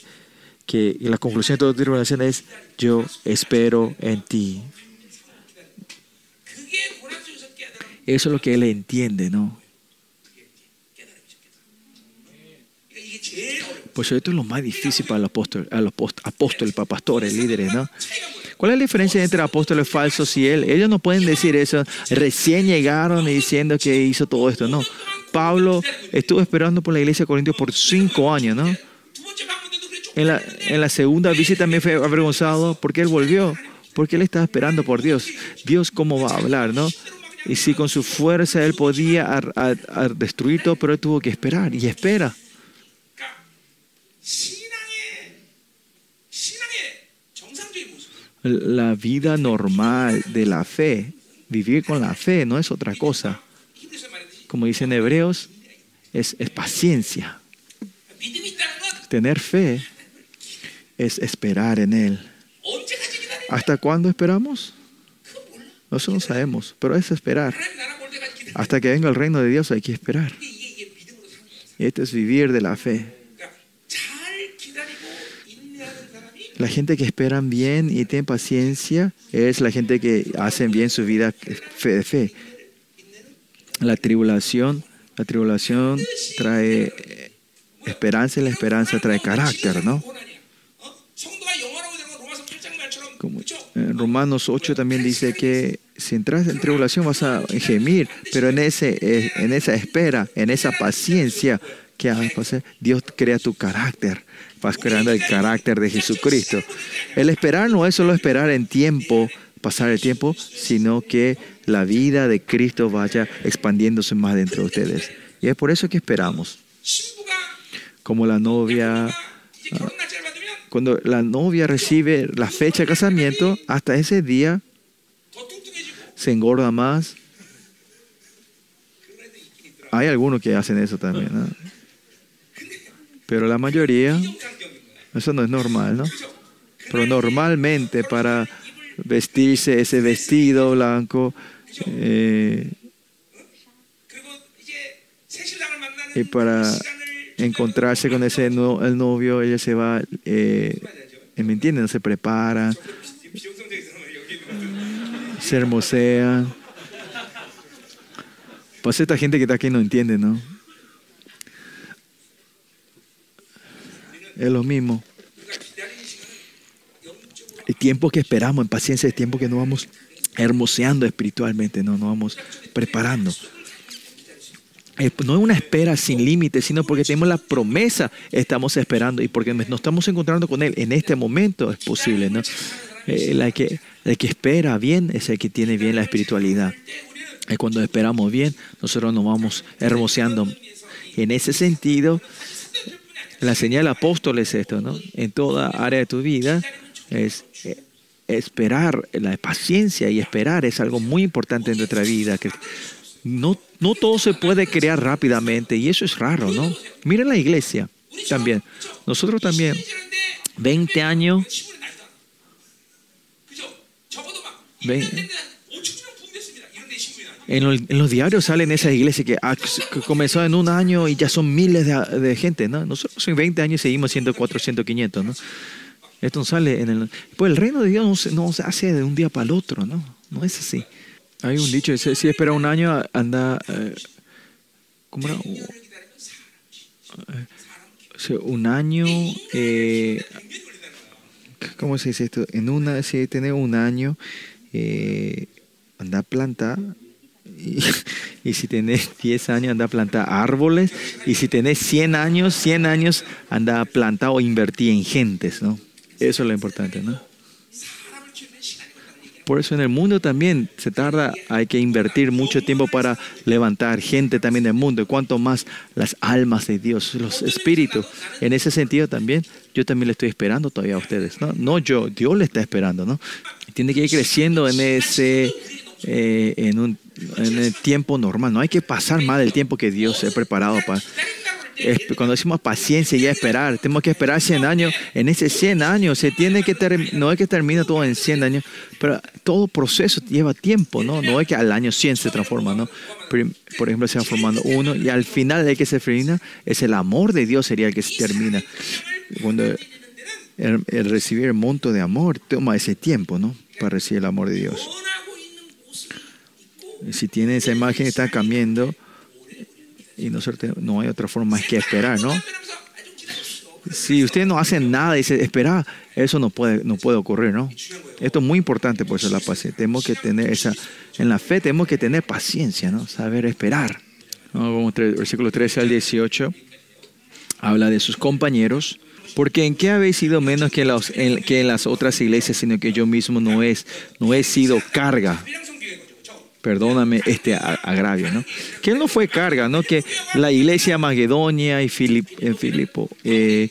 que la conclusión de toda tribulación es yo espero en ti. Eso es lo que él entiende, ¿no? Pues esto es lo más difícil para el apóstol, apóstol, apóstol para pastores, líderes, ¿no? ¿Cuál es la diferencia entre apóstoles falsos y él? Ellos no pueden decir eso. Recién llegaron y diciendo que hizo todo esto. No. Pablo estuvo esperando por la iglesia de Corintios por cinco años, ¿no? En la, segunda visita también fue avergonzado porque él volvió, porque él estaba esperando por Dios. Dios cómo va a hablar, ¿no? Y si con su fuerza él podía destruir todo, pero él tuvo que esperar y espera. la vida normal de la fe, vivir con la fe, no es otra cosa. Como dicen hebreos, es, es paciencia. Tener fe es esperar en Él. ¿Hasta cuándo esperamos? nosotros no sabemos, pero es esperar. Hasta que venga el reino de Dios hay que esperar. Y este es vivir de la fe. La gente que esperan bien y tiene paciencia es la gente que hacen bien su vida fe de fe. La tribulación, la tribulación trae esperanza y la esperanza trae carácter, ¿no? Romanos 8 también dice que si entras en tribulación vas a gemir, pero en, ese, eh, en esa espera, en esa paciencia que hagas, Dios crea tu carácter esperando el carácter de Jesucristo. El esperar no es solo esperar en tiempo, pasar el tiempo, sino que la vida de Cristo vaya expandiéndose más dentro de ustedes. Y es por eso que esperamos. Como la novia, ah, cuando la novia recibe la fecha de casamiento, hasta ese día se engorda más. Hay algunos que hacen eso también. ¿no? Pero la mayoría, eso no es normal, ¿no? Pero normalmente para vestirse ese vestido blanco eh, y para encontrarse con ese el novio, ella se va, eh, ¿me entienden? Se prepara, se hermosea. Pues esta gente que está aquí no entiende, ¿no? Es lo mismo. El tiempo que esperamos en paciencia es tiempo que nos vamos hermoseando espiritualmente, no nos vamos preparando. Eh, no es una espera sin límites, sino porque tenemos la promesa, estamos esperando y porque nos estamos encontrando con Él en este momento es posible. ¿no? Eh, la que, el que espera bien es el que tiene bien la espiritualidad. Y cuando esperamos bien, nosotros nos vamos hermoseando. En ese sentido, la señal apóstol es esto, ¿no? En toda área de tu vida es eh, esperar, la paciencia y esperar es algo muy importante en nuestra vida. Que no, no todo se puede crear rápidamente y eso es raro, ¿no? Miren la iglesia también. Nosotros también, 20 años. 20, en, los- en los diarios salen esas iglesias que, ah, que comenzó en un año y ya son miles de, de gente, ¿no? Nosotros en 20 años seguimos siendo 400, 500, ¿no? Esto no sale en el... Pues el reino de Dios no se, no se hace de un día para el otro, ¿no? No es así. Hay un dicho, si, si espera un año, anda... eh, ¿Cómo era? Eh, un año... eh, ¿Cómo se dice esto? En una, si tenés un año, eh, anda a plantar. Y, y, si tenés 10 años, anda a plantar árboles. Y si tenés 100 años, 100 años, anda a plantar o invertir en gentes, ¿no? Eso es lo importante, ¿no? Por eso en el mundo también se tarda, hay que invertir mucho tiempo para levantar gente también del mundo. Y cuanto más las almas de Dios, los espíritus. En ese sentido también, yo también le estoy esperando todavía a ustedes, ¿no? No yo, Dios le está esperando, ¿no? Tiene que ir creciendo en ese, eh, en un en el tiempo normal. No hay que pasar mal el tiempo que Dios ha preparado para... Cuando decimos paciencia y esperar, tenemos que esperar 100 años. En ese 100 años se tiene que no es que termina todo en 100 años, pero todo proceso lleva tiempo, ¿no? No es que al año 100 se transforma, ¿no? Por ejemplo, se va formando uno y al final el que se termina es el amor de Dios sería el que se termina. Cuando el, el recibir el monto de amor toma ese tiempo, ¿no? Para recibir el amor de Dios. Eh, si tiene esa imagen, está cambiando y no hay otra forma más que esperar, ¿no? Si usted no hace nada y se espera, eso no puede, no puede ocurrir, ¿no? Esto es muy importante, por eso la paciencia. Tenemos que tener esa, en la fe tenemos que tener paciencia, ¿no? Saber esperar. Versículo 13 al 18 habla de sus compañeros. Porque en qué habéis sido menos que, los, en, que en las otras iglesias, sino que yo mismo no, es, no he sido carga perdóname este agravio, ¿no? Que él no fue carga, ¿no? Que la iglesia magedonia y Filip, eh, Filipo, eh,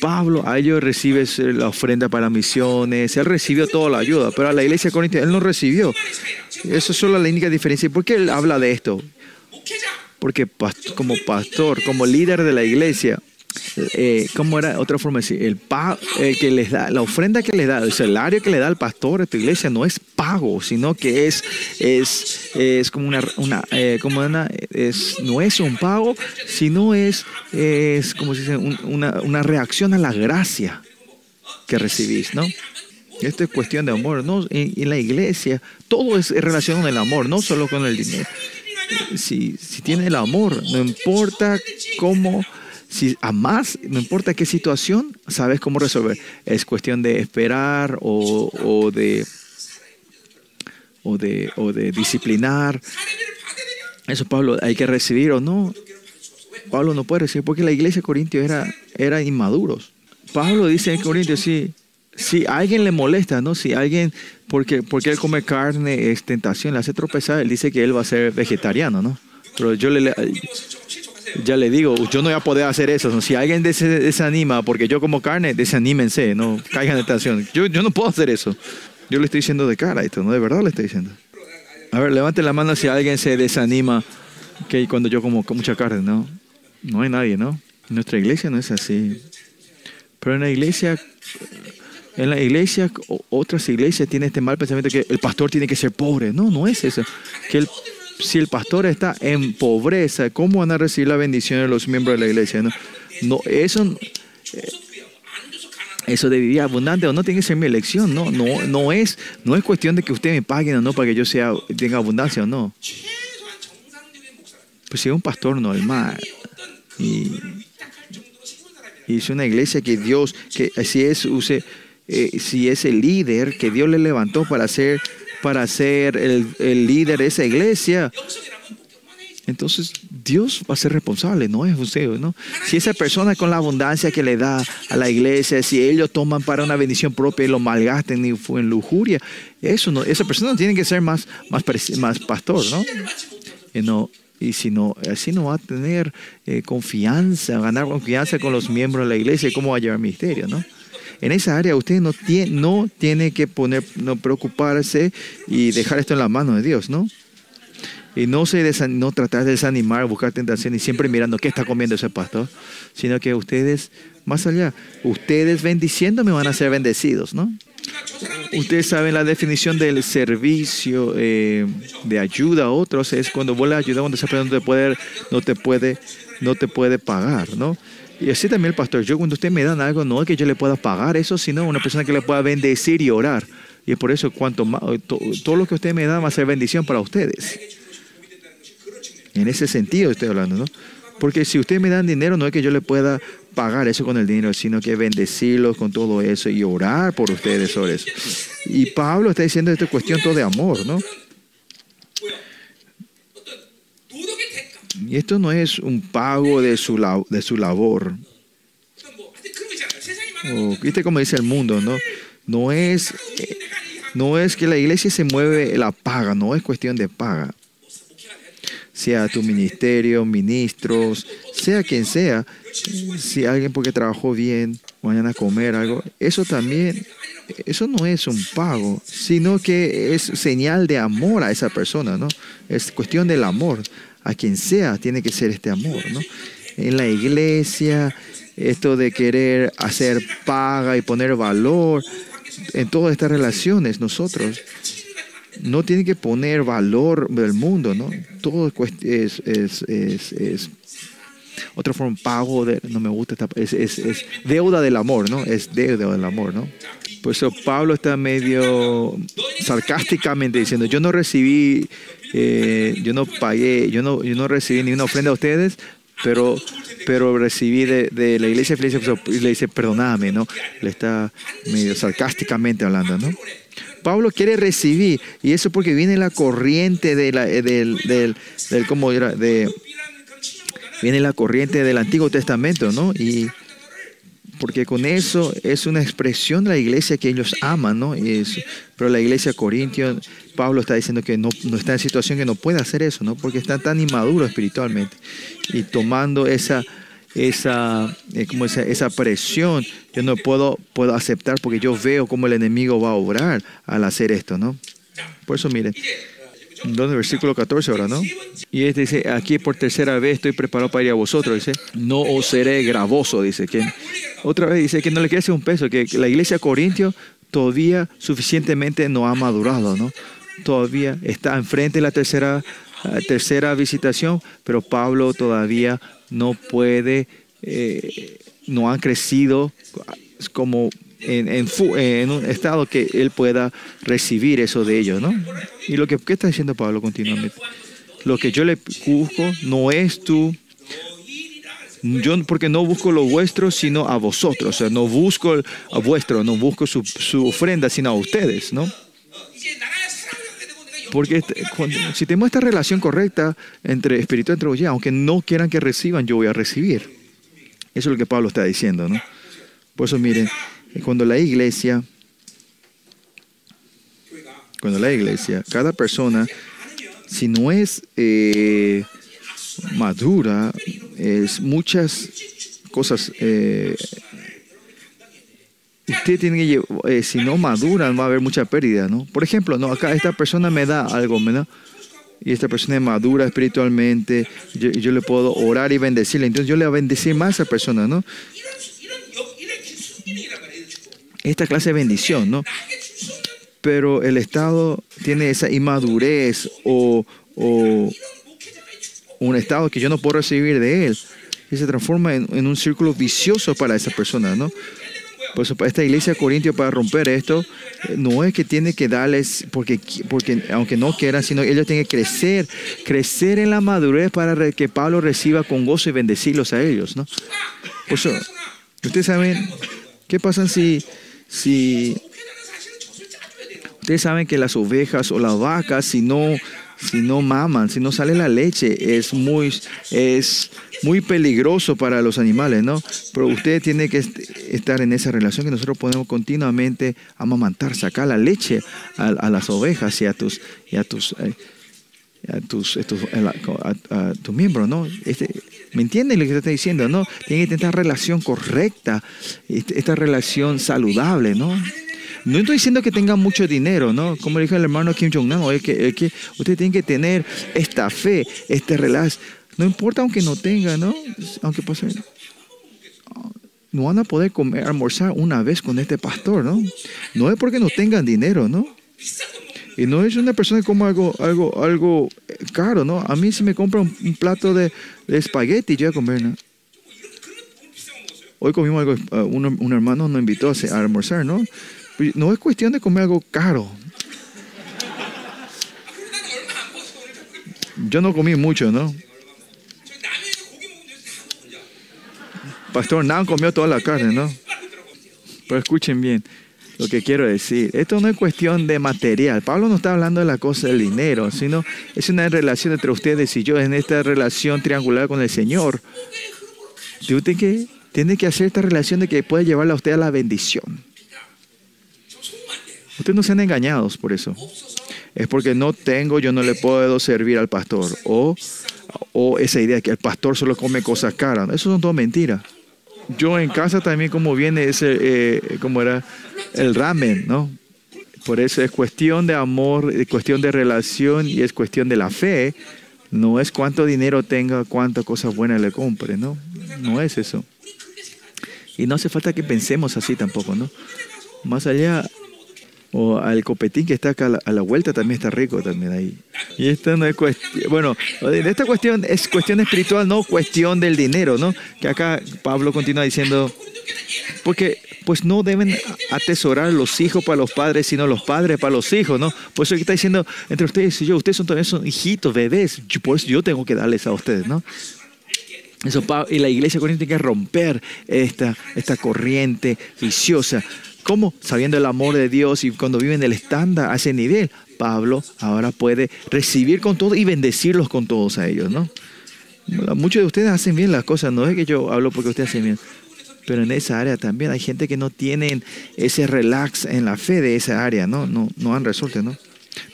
Pablo, a ellos recibe la ofrenda para misiones, él recibió toda la ayuda, pero a la iglesia corintia él no recibió. Eso es solo la única diferencia. ¿Por qué él habla de esto? Porque como pastor, como líder de la iglesia, eh, ¿cómo era otra forma de decir? El pago que les da, la ofrenda que les da, el salario que le da el pastor a tu iglesia no es pago, sino que es, es, es como una, una eh, como una, es, no es un pago, sino es, es como se dice, una, una reacción a la gracia que recibís, ¿no? Esto es cuestión de amor, ¿no? En, en la iglesia todo es relación con el amor, no solo con el dinero. Si, si tiene el amor, no importa cómo si más, no importa qué situación, sabes cómo resolver. Es cuestión de esperar o, o de, o, de, o de disciplinar. Eso Pablo hay que recibir o no. Pablo no puede recibir porque la iglesia de Corintios era, era inmaduros. Pablo dice en Corintios, sí, si alguien le molesta, ¿no? Si alguien, porque, porque él come carne, es tentación, le hace tropezar, él dice que él va a ser vegetariano, ¿no? Pero yo le, ya le digo, yo no voy a poder hacer eso. Si alguien desanima porque yo como carne, desanímense, no caigan en tentación. Yo, yo no puedo hacer eso. Yo le estoy diciendo de cara esto, no de verdad le estoy diciendo. A ver, levante la mano si alguien se desanima que cuando yo como mucha carne, no. No hay nadie, ¿no? En nuestra iglesia no es así. Pero en la iglesia, en la iglesia, otras iglesias tienen este mal pensamiento que el pastor tiene que ser pobre. No, no es eso. Que el si el pastor está en pobreza, ¿cómo van a recibir la bendición de los miembros de la iglesia? No, no eso, eh, eso de vivir abundante o no tiene que ser mi elección, no, no, no es, no es cuestión de que usted me pague o no para que yo sea, tenga abundancia o no. Pues si es un pastor normal y, y es una iglesia que Dios, que si es, use, eh, si es el líder que Dios le levantó para ser para ser el, el líder de esa iglesia, entonces Dios va a ser responsable, no es usted, ¿no? Si esa persona con la abundancia que le da a la iglesia, si ellos toman para una bendición propia y lo malgasten en lujuria, eso no, esa persona tiene que ser más, más, más pastor, ¿no? Y no y si no, así no va a tener eh, confianza, ganar confianza con los miembros de la iglesia, ¿cómo va a llevar misterio, no? En esa área usted no tiene, no tiene que poner, no preocuparse y dejar esto en la mano de Dios, ¿no? Y no, se no tratar de desanimar, buscar tentación y siempre mirando qué está comiendo ese pastor, sino que ustedes, más allá, ustedes bendiciéndome van a ser bendecidos, ¿no? Ustedes saben la definición del servicio eh, de ayuda a otros es cuando vos le ayudas a esa persona no te no te puede, no te puede pagar, ¿no? Y así también el pastor, yo cuando usted me dan algo, no es que yo le pueda pagar eso, sino una persona que le pueda bendecir y orar. Y por eso cuanto más, todo lo que usted me da va a ser bendición para ustedes. En ese sentido estoy hablando, ¿no? Porque si usted me dan dinero, no es que yo le pueda pagar eso con el dinero, sino que bendecirlos con todo eso y orar por ustedes sobre eso. Y Pablo está diciendo esta cuestión todo de amor, ¿no? Y esto no es un pago de su, de su labor. ¿Viste cómo dice el mundo? No, no, es, no es que la iglesia se mueve la paga, no es cuestión de paga. Sea tu ministerio, ministros, sea quien sea, si alguien porque trabajó bien, mañana a comer algo, eso también, eso no es un pago, sino que es señal de amor a esa persona, ¿no? Es cuestión del amor a quien sea, tiene que ser este amor, ¿no? En la iglesia, esto de querer hacer paga y poner valor en todas estas relaciones, nosotros no tiene que poner valor del mundo, ¿no? Todo es, es, otra forma, pago de, no me gusta, es, es, es, deuda del amor, ¿no? Es deuda del amor, ¿no? Por eso Pablo está medio sarcásticamente diciendo, yo no recibí eh, yo no pagué, yo no, yo no recibí ni una ofrenda a ustedes, pero, pero recibí de, la iglesia y le dice, perdóname, ¿no? Le está medio sarcásticamente hablando, ¿no? Pablo quiere recibir, y eso porque viene la corriente de la, del, del, del ¿cómo era? De, viene la corriente del Antiguo Testamento, ¿no? Y porque con eso es una expresión de la iglesia que ellos aman, ¿no? Pero la iglesia corintio, Pablo está diciendo que no, no, está en situación que no puede hacer eso, ¿no? Porque está tan inmaduro espiritualmente. Y tomando esa, esa, eh, como esa, esa presión, yo no puedo, puedo aceptar porque yo veo cómo el enemigo va a obrar al hacer esto, ¿no? Por eso miren, ¿Dónde? Versículo 14 ahora, ¿no? Y este dice, aquí por tercera vez estoy preparado para ir a vosotros, dice, no os seré gravoso, dice, que otra vez dice que no le hacer un peso, que la iglesia de Corintio todavía suficientemente no ha madurado, ¿no? Todavía está enfrente de la tercera, la tercera visitación, pero Pablo todavía no puede, eh, no ha crecido como en, en, en, un estado que él pueda recibir eso de ellos, ¿no? Y lo que ¿qué está diciendo Pablo continuamente, lo que yo le busco no es tu yo porque no busco lo vuestro sino a vosotros, o sea, no busco a vuestro, no busco su, su ofrenda sino a ustedes, ¿no? Porque este, cuando, si tenemos esta relación correcta entre espiritual entre vosotros, aunque no quieran que reciban, yo voy a recibir. Eso es lo que Pablo está diciendo, ¿no? Por eso miren, cuando la iglesia, cuando la iglesia, cada persona, si no es eh, madura, es muchas cosas. Eh, usted tiene que eh, si no maduran, va a haber mucha pérdida, ¿no? Por ejemplo, no, acá esta persona me da algo, me y esta persona es madura espiritualmente, yo, yo, le puedo orar y bendecirle. Entonces yo le voy a bendecir más a esa persona, ¿no? esta clase de bendición, ¿no? Pero el Estado tiene esa inmadurez o, o un Estado que yo no puedo recibir de él y se transforma en, en un círculo vicioso para esa persona, ¿no? Por eso, para esta iglesia de Corintio, para romper esto, no es que tiene que darles, porque, porque aunque no quieran, sino ellos tienen que crecer, crecer en la madurez para que Pablo reciba con gozo y bendecirlos a ellos, ¿no? Ustedes saben, ¿qué pasa si si ustedes saben que las ovejas o las vacas, si no, si no maman, si no sale la leche, es muy, es muy peligroso para los animales, ¿no? Pero usted tiene que estar en esa relación que nosotros podemos continuamente amamantar, sacar la leche a, las ovejas y a tus, y a tus, eh, a tus, miembro, ¿no? Este, ¿Me entienden lo que te está diciendo, no? Tienen que tener esta relación correcta, este- esta relación saludable, ¿no? No estoy diciendo que tengan mucho dinero, ¿no? Como dijo el hermano Kim Jong-un, es que, que ustedes tienen que tener esta fe, este relax. No importa aunque no tengan, ¿no? Aunque pase. No van a poder comer, almorzar una vez con este pastor, ¿no? No es porque no tengan dinero, ¿no? Y no es una persona que coma algo, algo, algo eh, caro, ¿no? A mí si me compra un, un plato de, de, espagueti, yo voy a comer, ¿no? Hoy comimos algo, eh, un, un, hermano nos invitó a, a almorzar, ¿no? Pues, no es cuestión de comer algo caro. Yo no comí mucho, ¿no? Pastor Nan comió toda la carne, ¿no? Pero escuchen bien. Lo que quiero decir, esto no es cuestión de material. Pablo no está hablando de la cosa del dinero, sino es una relación entre ustedes y yo, en esta relación triangular con el Señor. Usted que tiene que hacer esta relación de que puede llevarla a usted a la bendición. Ustedes no sean engañados por eso. Es porque no tengo, yo no le puedo servir al pastor. O, o esa idea que el pastor solo come cosas caras. Eso son todo mentiras. Yo en casa también como viene ese, eh, como era el ramen, ¿no? Por eso es cuestión de amor, es cuestión de relación y es cuestión de la fe. No es cuánto dinero tenga, cuántas cosas buenas le compre, ¿no? No es eso. Y no hace falta que pensemos así tampoco, ¿no? Más allá, o al copetín que está acá a la, vuelta también está rico también ahí. Y esta no es cuestión, bueno, esta cuestión es cuestión espiritual, no cuestión del dinero, ¿no? Que acá Pablo continúa diciendo, porque pues no deben atesorar los hijos para los padres, sino los padres para los hijos, ¿no? Por eso que está diciendo entre ustedes y yo, ustedes son todavía son hijitos, bebés, por eso yo tengo que darles a ustedes, ¿no? Eso, y la iglesia corriente tiene que romper esta, esta corriente viciosa. ¿Cómo? Sabiendo el amor de Dios y cuando viven el estándar a ese nivel, Pablo ahora puede recibir con todo y bendecirlos con todos a ellos, ¿no? Muchos de ustedes hacen bien las cosas, no es que yo hablo porque ustedes hacen bien, pero en esa área también hay gente que no tienen ese relax en la fe de esa área, ¿no? No, no han resuelto, ¿no?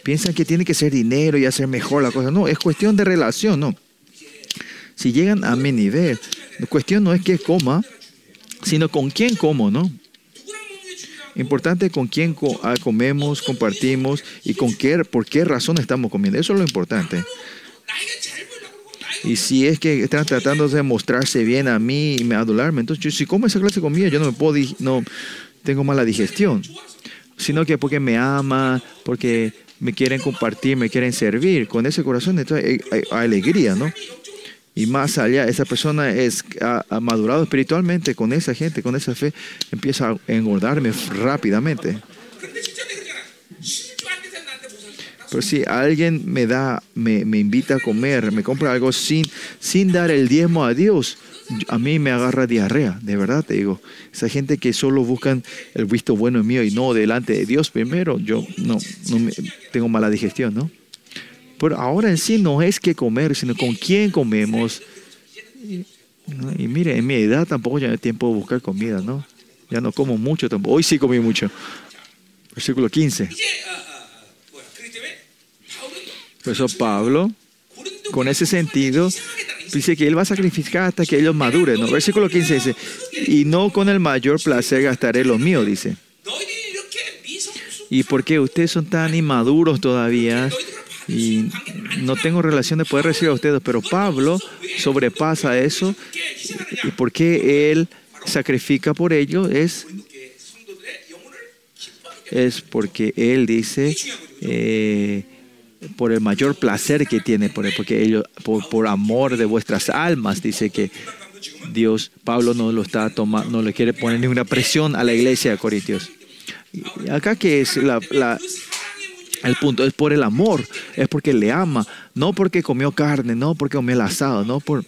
Piensan que tiene que ser dinero y hacer mejor la cosa. No, es cuestión de relación, ¿no? si llegan a mi nivel, la cuestión no es que coma, sino con quién como, ¿no? Importante con quién ah, comemos, compartimos y con qué, por qué razón estamos comiendo. Eso es lo importante. Y si es que están tratando de mostrarse bien a mí y me adularme, entonces si como esa clase de comida, yo no me puedo, no tengo mala digestión, sino que porque me ama, porque me quieren compartir, me quieren servir, con ese corazón entonces eh, hay, hay alegría, ¿no? y más allá, esa persona es, ha, madurado espiritualmente con esa gente, con esa fe, empieza a engordarme rápidamente. Pero si alguien me da, me, invita a comer, me compra algo sin, sin dar el diezmo a Dios, a mí me agarra diarrea, de verdad te digo. Esa gente que solo buscan el visto bueno mío y no delante de Dios primero, yo no, no me, tengo mala digestión, ¿no? Pero ahora en sí no es qué comer, sino con quién comemos. Y, mire, en mi edad tampoco ya hay tiempo de buscar comida, ¿no? Ya no como mucho tampoco. Hoy sí comí mucho. Versículo 15. Por eso Pablo, con ese sentido, dice que él va a sacrificar hasta que ellos maduren. ¿no? Versículo 15 dice, y no con el mayor placer gastaré lo mío, dice. ¿Y por qué ustedes son tan inmaduros todavía? y no tengo relación de poder recibir a ustedes, pero Pablo sobrepasa eso y porque él sacrifica por ello es, es porque él dice eh, por el mayor placer que tiene, por, porque ellos, por, por amor de vuestras almas, dice que Dios, Pablo no lo está tomando, no le quiere poner ninguna presión a la iglesia de Corintios. Acá que es la, el punto es por el amor, es porque le ama, no porque comió carne, no porque comió el asado, no por,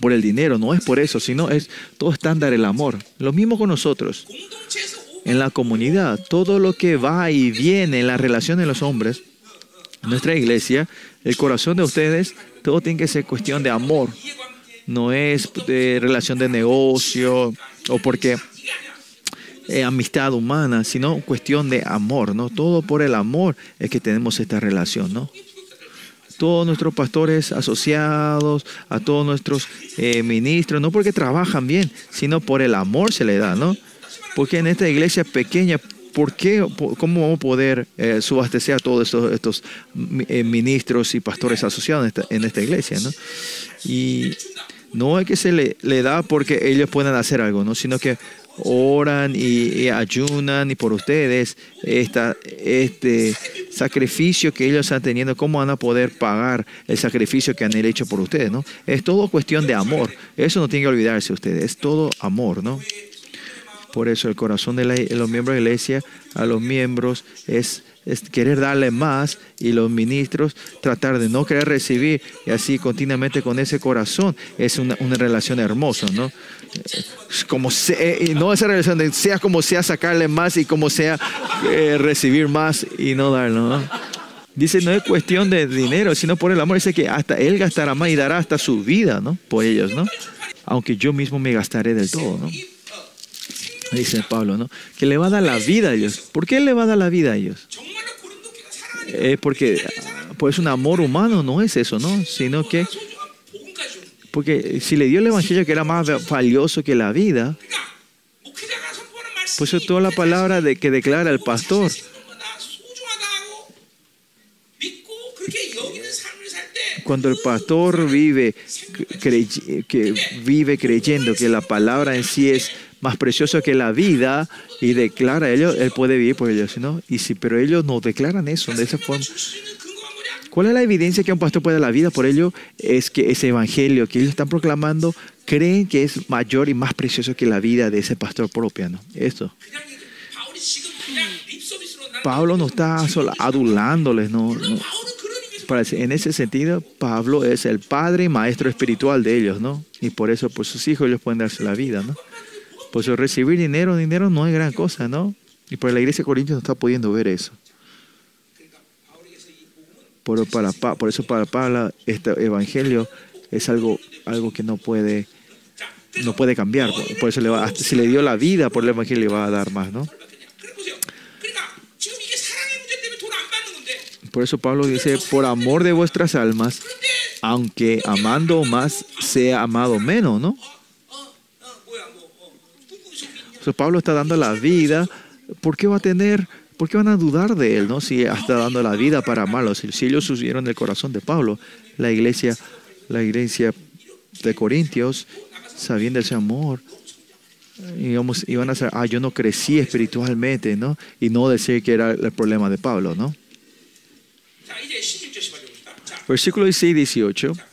por el dinero, no es por eso, sino es todo estándar el amor. Lo mismo con nosotros. En la comunidad, todo lo que va y viene en la relación de los hombres, nuestra iglesia, el corazón de ustedes, todo tiene que ser cuestión de amor. No es de relación de negocio o porque eh, amistad humana, sino cuestión de amor, ¿no? Todo por el amor es que tenemos esta relación, ¿no? Todos nuestros pastores asociados, a todos nuestros eh, ministros, no porque trabajan bien, sino por el amor se le da, ¿no? Porque en esta iglesia pequeña, ¿por qué, ¿cómo vamos a poder eh, subastecer a todos estos, estos mi- ministros y pastores asociados en esta, en esta iglesia, ¿no? Y no es que se le, le da porque ellos puedan hacer algo, ¿no? Sino que oran y, ayunan y por ustedes esta, este sacrificio que ellos están teniendo, ¿cómo van a poder pagar el sacrificio que han hecho por ustedes, ¿no? Es todo cuestión de amor. Eso no tiene que olvidarse ustedes, es todo amor, ¿no? Por eso el corazón de, la- de los miembros de la iglesia a los miembros es querer darle más y los ministros tratar de no querer recibir y así continuamente con ese corazón es una, una relación hermosa, ¿no? Como y no esa relación de sea como sea sacarle más y como sea eh, recibir más y no darlo, ¿no? Dice, no es cuestión de dinero, sino por el amor. Dice que hasta él gastará más y dará hasta su vida, ¿no? Por ellos, ¿no? Aunque yo mismo me gastaré del todo, ¿no? dice Pablo, ¿no? Que le va a dar la vida a ellos. ¿Por qué le va a dar la vida a ellos? Eh, porque pues un amor humano no es eso, ¿no? Sino que porque si le dio el evangelio que era más valioso que la vida, pues es toda la palabra de que declara el pastor. Cuando el pastor vive, que vive creyendo que la palabra en sí es más precioso que la vida y declara ellos, él puede vivir por ellos, ¿no? Y si, pero ellos no declaran eso de esa forma. ¿Cuál es la evidencia que un pastor puede dar la vida por ello? Es que ese evangelio que ellos están proclamando creen que es mayor y más precioso que la vida de ese pastor propio, ¿no? Esto. Pablo no está solo adulándoles, ¿no? no. En ese sentido, Pablo es el padre y maestro espiritual de ellos, ¿no? Y por eso, por sus hijos, ellos pueden darse la vida, ¿no? Pues recibir dinero, dinero no es gran cosa, ¿no? Y por la iglesia de no está pudiendo ver eso. Por, para, por eso para Pablo este evangelio es algo, algo que no puede, no puede cambiar. Por eso le si le dio la vida por el evangelio le va a dar más, ¿no? Por eso Pablo dice, por amor de vuestras almas, aunque amando más sea amado menos, ¿no? Pablo está dando la vida, ¿por qué va a tener, por qué van a dudar de él, no? Si está dando la vida para amarlos. Si ellos subieron el corazón de Pablo, la iglesia, la iglesia de Corintios, sabiendo ese amor, digamos, iban a ser, ah, yo no crecí espiritualmente, ¿no? Y no decir que era el problema de Pablo, ¿no? Versículo 16 18.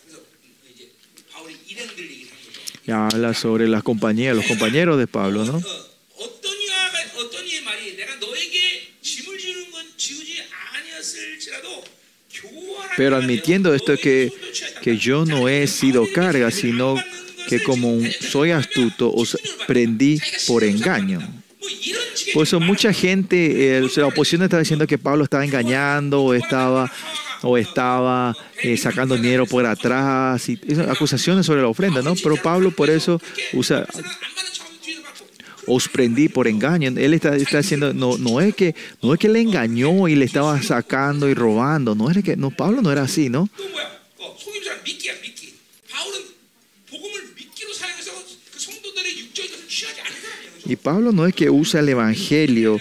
Ya habla sobre las compañías, los compañeros de Pablo, ¿no? Pero admitiendo esto que, que yo no he sido carga, sino que como soy astuto os prendí por engaño. Por eso mucha gente, eh, la oposición está diciendo que Pablo estaba engañando o estaba o estaba eh, sacando dinero por atrás, y acusaciones sobre la ofrenda, ¿no? Pero Pablo por eso usa, os prendí por engaño. Él está, está diciendo, no, no, es que, no es que le engañó y le estaba sacando y robando, no era que, no, Pablo no era así, ¿no? Y Pablo no es que usa el Evangelio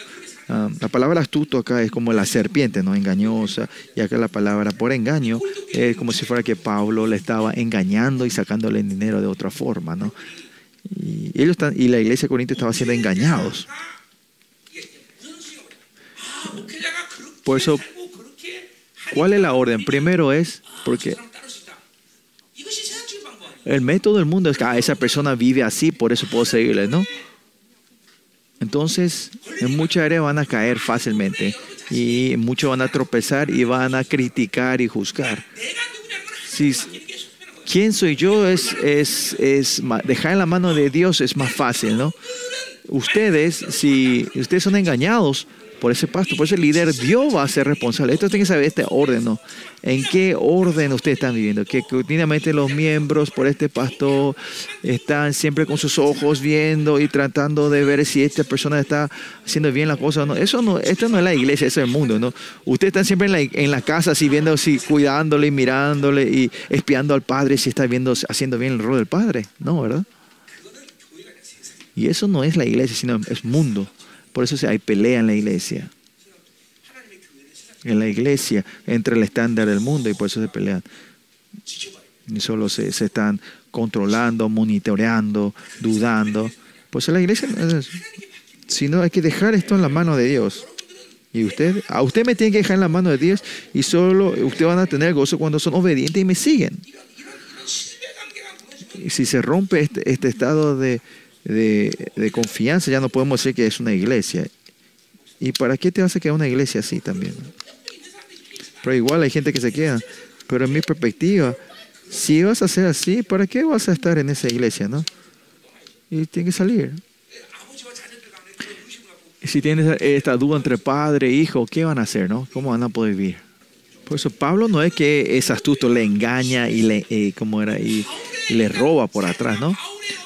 Ah, la palabra astuto acá es como la serpiente, ¿no? Engañosa. Y acá la palabra por engaño es como si fuera que Pablo le estaba engañando y sacándole dinero de otra forma, ¿no? Y, ellos están, y la iglesia de Corinto estaba siendo engañados. Por eso, ¿cuál es la orden? Primero es, porque el método del mundo es que ah, esa persona vive así, por eso puedo seguirle, ¿no? Entonces, en muchas áreas van a caer fácilmente y muchos van a tropezar y van a criticar y juzgar. Si, ¿Quién soy yo? Es, es, es, dejar en la mano de Dios es más fácil, ¿no? Ustedes, si ustedes son engañados por ese pastor, por ese líder, Dios va a ser responsable. Esto tiene que saber este orden, ¿no? ¿En qué orden ustedes están viviendo? Que continuamente los miembros por este pastor están siempre con sus ojos viendo y tratando de ver si esta persona está haciendo bien la cosa o no. Eso no, esto no es la iglesia, eso es el mundo, ¿no? Ustedes están siempre en la, en la casa así viendo, si cuidándole y mirándole y espiando al padre si está viendo, haciendo bien el rol del padre. No, ¿verdad? Y eso no es la iglesia, sino es mundo. Por eso hay pelea en la iglesia. En la iglesia, entre el estándar del mundo, y por eso se pelean. Y solo se, se están controlando, monitoreando, dudando. Pues en la iglesia, no es eso. sino hay que dejar esto en la mano de Dios. Y usted, a usted me tiene que dejar en la mano de Dios y solo usted van a tener gozo cuando son obedientes y me siguen. Y si se rompe este, este estado de, de, de, confianza, ya no podemos decir que es una iglesia. ¿Y para qué te vas a quedar una iglesia así también? Pero igual hay gente que se queda. Pero en mi perspectiva, si vas a ser así, ¿para qué vas a estar en esa iglesia, no? Y tienes que salir. Si tienes esta duda entre padre e hijo, ¿qué van a hacer, no? ¿Cómo van a poder vivir? Por eso Pablo no es que es astuto, le engaña y le, eh, era? Y, le roba por atrás, ¿no?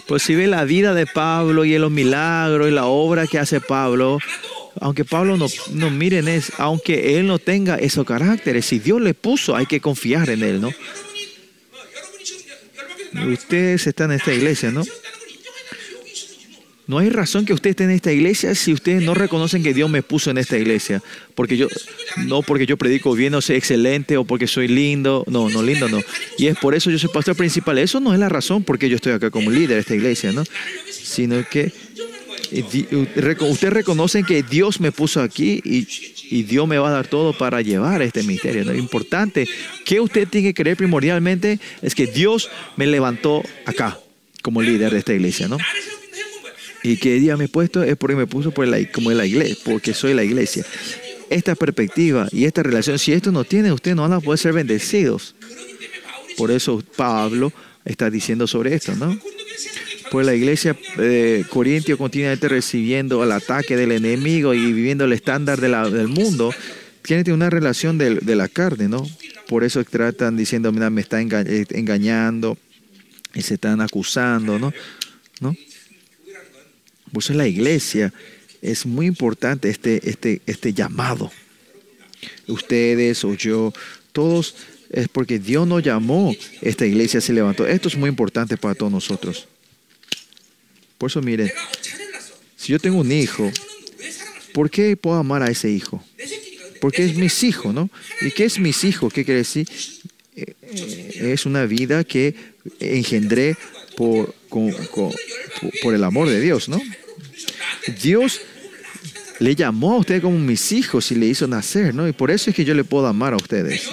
Pues si ve la vida de Pablo y los milagros y la obra que hace Pablo, aunque Pablo no, no miren es, aunque él no tenga esos caracteres, si Dios le puso, hay que confiar en él, ¿no? Ustedes están en esta iglesia, ¿no? No hay razón que usted esté en esta iglesia si ustedes no reconocen que Dios me puso en esta iglesia. Porque yo, no porque yo predico bien o soy excelente o porque soy lindo. No, no lindo, no. Y es por eso yo soy pastor principal. Eso no es la razón por qué yo estoy acá como líder de esta iglesia, ¿no? Sino que reco- ustedes reconocen que Dios me puso aquí y, Dios me va a dar todo para llevar este misterio. ¿no? Importante que usted tiene que creer primordialmente es que Dios me levantó acá como líder de esta iglesia, ¿no? Y que Dios me puesto es porque me puso por la, como de la iglesia, porque soy la iglesia. Esta perspectiva y esta relación, si esto no tiene, ustedes no van a poder ser bendecidos. Por eso Pablo está diciendo sobre esto, ¿no? Pues la iglesia eh, Corintio continuamente recibiendo el ataque del enemigo y viviendo el estándar del mundo, tiene una relación de, la carne, ¿no? Por eso tratan diciendo, mira, me está enga eh, engañando y se están acusando, ¿no? ¿No? Por eso en la iglesia es muy importante este, este, este llamado. Ustedes o yo, todos, es porque Dios nos llamó, esta iglesia se levantó. Esto es muy importante para todos nosotros. Por eso, miren, si yo tengo un hijo, ¿por qué puedo amar a ese hijo? Porque es mis hijos, ¿no? ¿Y qué es mis hijos? ¿Qué quiere decir? Eh, eh, es una vida que engendré por, el amor de Dios, ¿no? Dios le llamó a ustedes como mis hijos y le hizo nacer, ¿no? Y por eso es que yo le puedo amar a ustedes.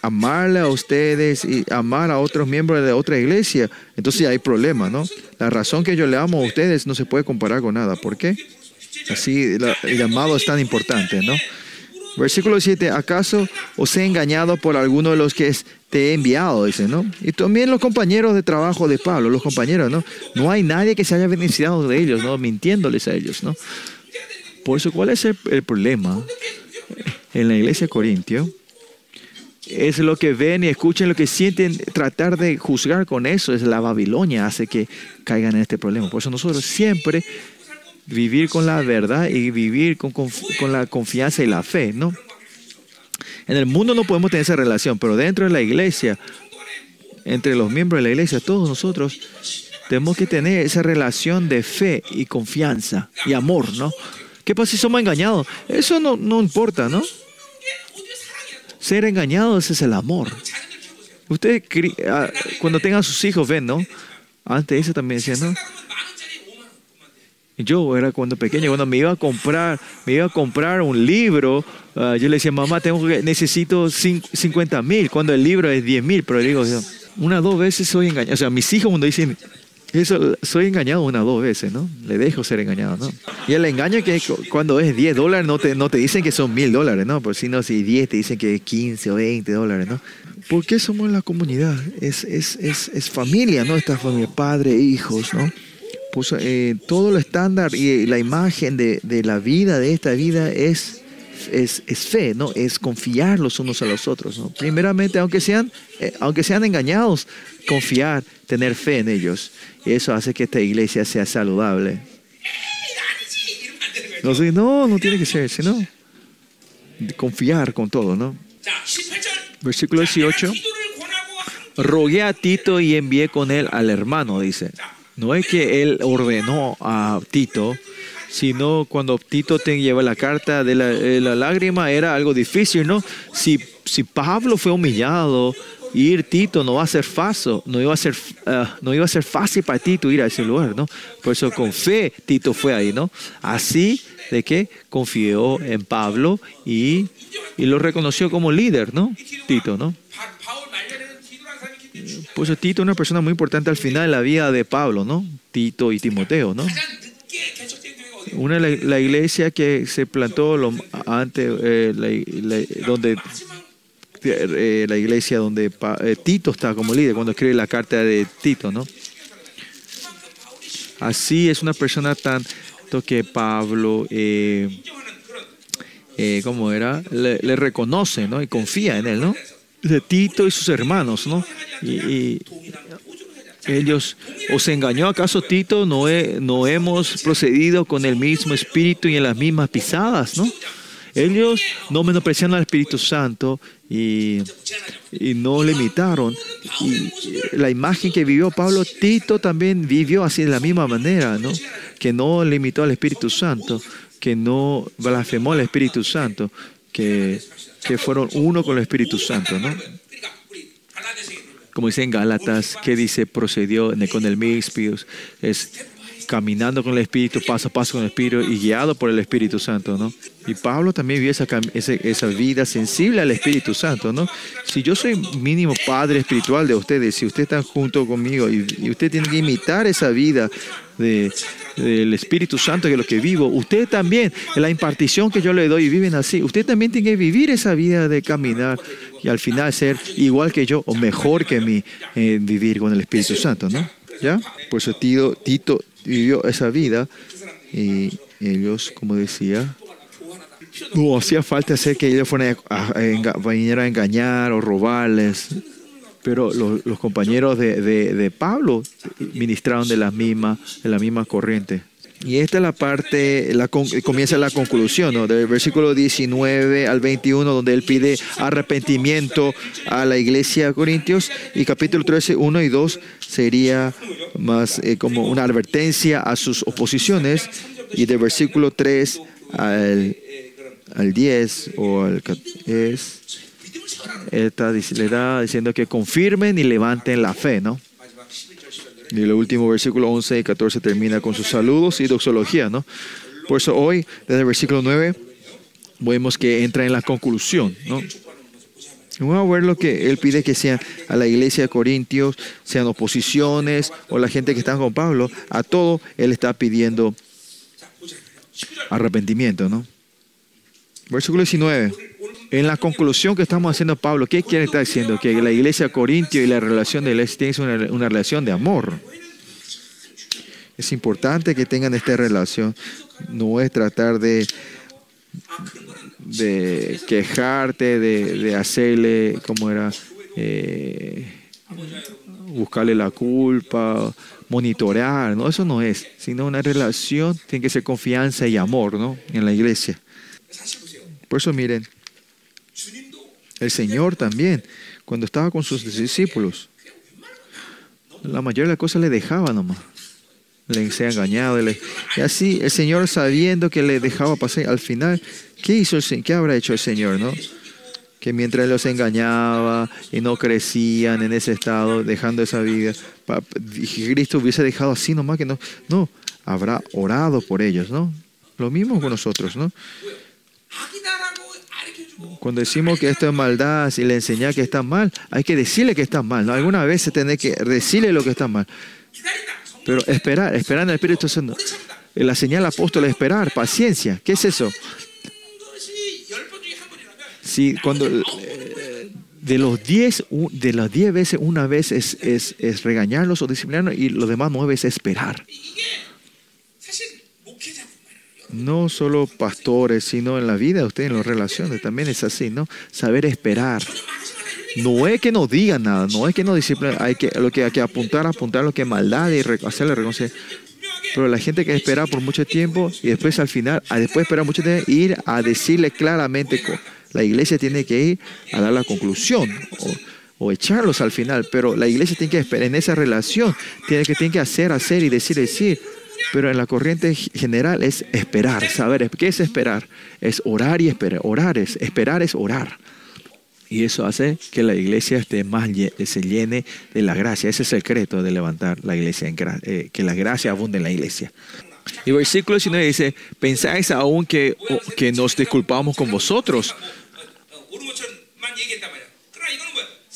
Amarle a ustedes y amar a otros miembros de otra iglesia, entonces hay problema, ¿no? La razón que yo le amo a ustedes no se puede comparar con nada. ¿Por qué? Así el llamado es tan importante, ¿no? Versículo 7, ¿acaso os he engañado por alguno de los que es te he enviado? Dice, ¿no? Y también los compañeros de trabajo de Pablo, los compañeros, ¿no? No hay nadie que se haya beneficiado de ellos, ¿no? Mintiéndoles a ellos, ¿no? Por eso, ¿cuál es el, problema en la iglesia de Corintio? Es lo que ven y escuchan, lo que sienten, tratar de juzgar con eso, es la Babilonia, hace que caigan en este problema. Por eso nosotros siempre vivir con la verdad y vivir con, con la confianza y la fe, ¿no? En el mundo no podemos tener esa relación, pero dentro de la iglesia, entre los miembros de la iglesia, todos nosotros tenemos que tener esa relación de fe y confianza y amor, ¿no? ¿Qué pasa si somos engañados? Eso no, no importa, ¿no? Ser engañados es el amor. Ustedes ah, cuando tengan sus hijos ven, ¿no? Antes eso también decían, ¿no? Yo era cuando pequeño, cuando me iba a comprar, me iba a comprar un libro, ah, yo le decía, mamá, tengo que, necesito cin- 50 mil, cuando el libro es 10 mil, pero digo, una dos veces soy engañado. O sea, mis hijos cuando dicen eso, soy engañado una dos veces, ¿no? Le dejo ser engañado, ¿no? Y el engaño que cu- cuando es 10 dólares no te, no te dicen que son mil dólares, ¿no? Por si no, si 10 te dicen que es 15 o 20 dólares, ¿no? ¿Por qué somos la comunidad? Es, es, es, es familia, ¿no? Esta familia, padre, hijos, ¿no? Eh, todo lo estándar y la imagen de, la vida, de esta vida, es, es, fe, ¿no? Es confiar los unos a los otros, ¿no? Primeramente, aunque sean, eh, aunque sean engañados, confiar, tener fe en ellos. Y eso hace que esta iglesia sea saludable. No, no, no tiene que ser, sino confiar con todo, ¿no? Versículo 18. Rogué a Tito y envié con él al hermano, dice. No es que él ordenó a Tito, sino cuando Tito te lleva la carta de la, de la lágrima era algo difícil, ¿no? Si, si Pablo fue humillado, ir Tito no va a ser fácil, no iba a ser, ah, no iba a ser fácil para Tito ir a ese lugar, ¿no? Por eso con fe Tito fue ahí, ¿no? Así de que confió en Pablo y, y lo reconoció como líder, ¿no? Tito, ¿no? Por Tito es una persona muy importante al final de la vida de Pablo, ¿no? Tito y Timoteo, ¿no? Una la, la iglesia que se plantó antes, eh, donde eh, eh, la iglesia donde Tito está como líder cuando escribe la carta de Tito, ¿no? Así es una persona tanto que Pablo, eh, ¿cómo era? Le reconoce, ¿no? Y confía en él, ¿no? de Tito y sus hermanos, ¿no? Y, ellos, ¿os engañó acaso Tito? No, no hemos procedido con el mismo espíritu y en las mismas pisadas, ¿no? Ellos no menospreciaron al Espíritu Santo y, no le imitaron. Y la imagen que vivió Pablo, Tito también vivió así de la misma manera, ¿no? Que no le imitó al Espíritu Santo, que no blasfemó al Espíritu Santo, que, fueron uno con el Espíritu Santo, ¿no? Como dice en Gálatas, que dice, procedió con el mismo Espíritu, es caminando con el Espíritu, paso a paso con el Espíritu y guiado por el Espíritu Santo, ¿no? Y Pablo también vio esa, esa, vida sensible al Espíritu Santo, ¿no? Si yo soy mínimo padre espiritual de ustedes, si ustedes están junto conmigo y ustedes tienen que imitar esa vida de, del Espíritu Santo que es lo que vivo, ustedes también, la impartición que yo le doy viven así, ustedes también tienen que vivir esa vida de caminar y al final ser igual que yo o mejor que mí en vivir con el Espíritu Santo, ¿no? ¿Ya? Por eso Tito, Tito vivió esa vida y ellos, como decía, no hacía falta hacer que ellos fueran a engañar o robarles pero los, los compañeros de, de, de, Pablo ministraron de las mismas, de la misma corriente. Y esta es la parte, la, comienza la conclusión, ¿no? del versículo 19 al 21, donde él pide arrepentimiento a la iglesia de Corintios, y capítulo 13, 1 y 2 sería más eh, como una advertencia a sus oposiciones, y del versículo 3 al, al 10 o al es, Está, le está diciendo que confirmen y levanten la fe, ¿no? Y el último versículo 11 y 14 termina con sus saludos y doxología, ¿no? Por eso hoy, desde el versículo 9, vemos que entra en la conclusión, ¿no? Vamos a ver lo que él pide que sean a la iglesia de Corintios, sean oposiciones o la gente que está con Pablo, a todo él está pidiendo arrepentimiento, ¿no? Versículo 19 en la conclusión que estamos haciendo, Pablo, ¿qué quiere estar diciendo? Que la iglesia de Corintio y la relación de la tienen una, una relación de amor. Es importante que tengan esta relación. No es tratar de, de quejarte, de, de hacerle, ¿cómo era? Eh, buscarle la culpa, monitorear, ¿no? Eso no es, sino una relación, tiene que ser confianza y amor, ¿no? En la iglesia. Por eso miren, el Señor también, cuando estaba con sus discípulos, la mayoría de las cosas le dejaba nomás. Le se engañado. y así el Señor sabiendo que le dejaba pasar, al final, ¿qué hizo el ¿Qué habrá hecho el Señor, no? Que mientras los engañaba y no crecían en ese estado, dejando esa vida, Cristo hubiese dejado así nomás que no, no, habrá orado por ellos, ¿no? Lo mismo con nosotros, ¿no? Cuando decimos que esto es maldad, si le enseñar que está mal, hay que decirle que está mal. ¿no? Alguna vez que decirle lo que está mal. Pero esperar, esperar en el Espíritu Santo. La señal apóstol es esperar, paciencia. ¿Qué es eso? Si cuando eh, de los 10 de las 10 veces una vez es, es, regañarlos o disciplinarlos y los demás nueve es esperar no solo pastores, sino en la vida ustedes, en las relaciones, también es así, ¿no? Saber esperar. No es que no digan nada, no es que no disciplinen, hay que, lo que hay que apuntar, apuntar lo que es maldad y hacerle reconocer. Pero la gente que espera por mucho tiempo y después al final, después de esperar mucho tiempo, ir a decirle claramente, la iglesia tiene que ir a dar la conclusión. O, echarlos al final, pero la iglesia tiene que esperar en esa relación, tiene que, tiene que hacer, hacer y decir, decir pero en la corriente general es esperar, saber, ¿qué es esperar? Es orar y esperar, orar es, esperar es orar. Y eso hace que la iglesia esté más se llene de la gracia. Ese es el secreto de levantar la iglesia, en eh, que la gracia abunde en la iglesia. Y versículo 19 dice, pensáis aún que, que nos disculpamos con vosotros.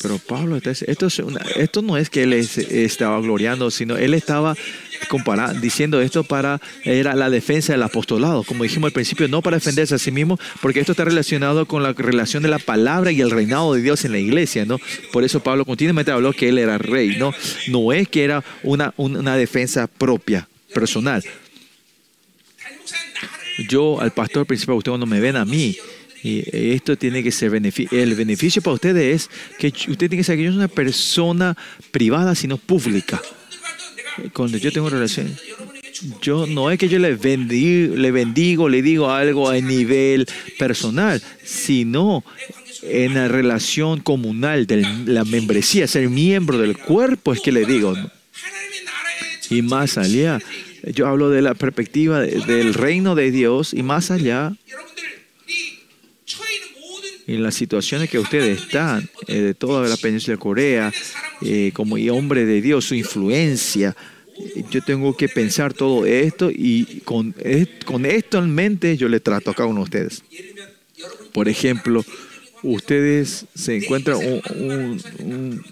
Pero Pablo, esto, es una, esto no es que él estaba gloriando, sino él estaba diciendo esto para, era la defensa del apostolado, como dijimos al principio, no para defenderse a sí mismo, porque esto está relacionado con la relación de la palabra y el reinado de Dios en la iglesia, ¿no? Por eso Pablo continuamente habló que él era rey, ¿no? No es que era una, una defensa propia, personal. Yo, al pastor principal, ustedes no me ven a mí, y esto tiene que ser beneficio. El beneficio para ustedes es que usted tiene que saber que yo no soy una persona privada, sino pública. Cuando yo tengo relación, yo no es que yo le bendigo, le, bendigo, le digo algo a nivel personal, sino en la relación comunal de la membresía, ser miembro del cuerpo es que le digo. Y más allá, yo hablo de la perspectiva del reino de Dios y más allá en las situaciones que ustedes están, eh, de toda la península de Corea, eh, como hombre de Dios, su influencia. Yo tengo que pensar todo esto y con, esto en mente yo le trato a cada uno de ustedes. Por ejemplo, ustedes se encuentran un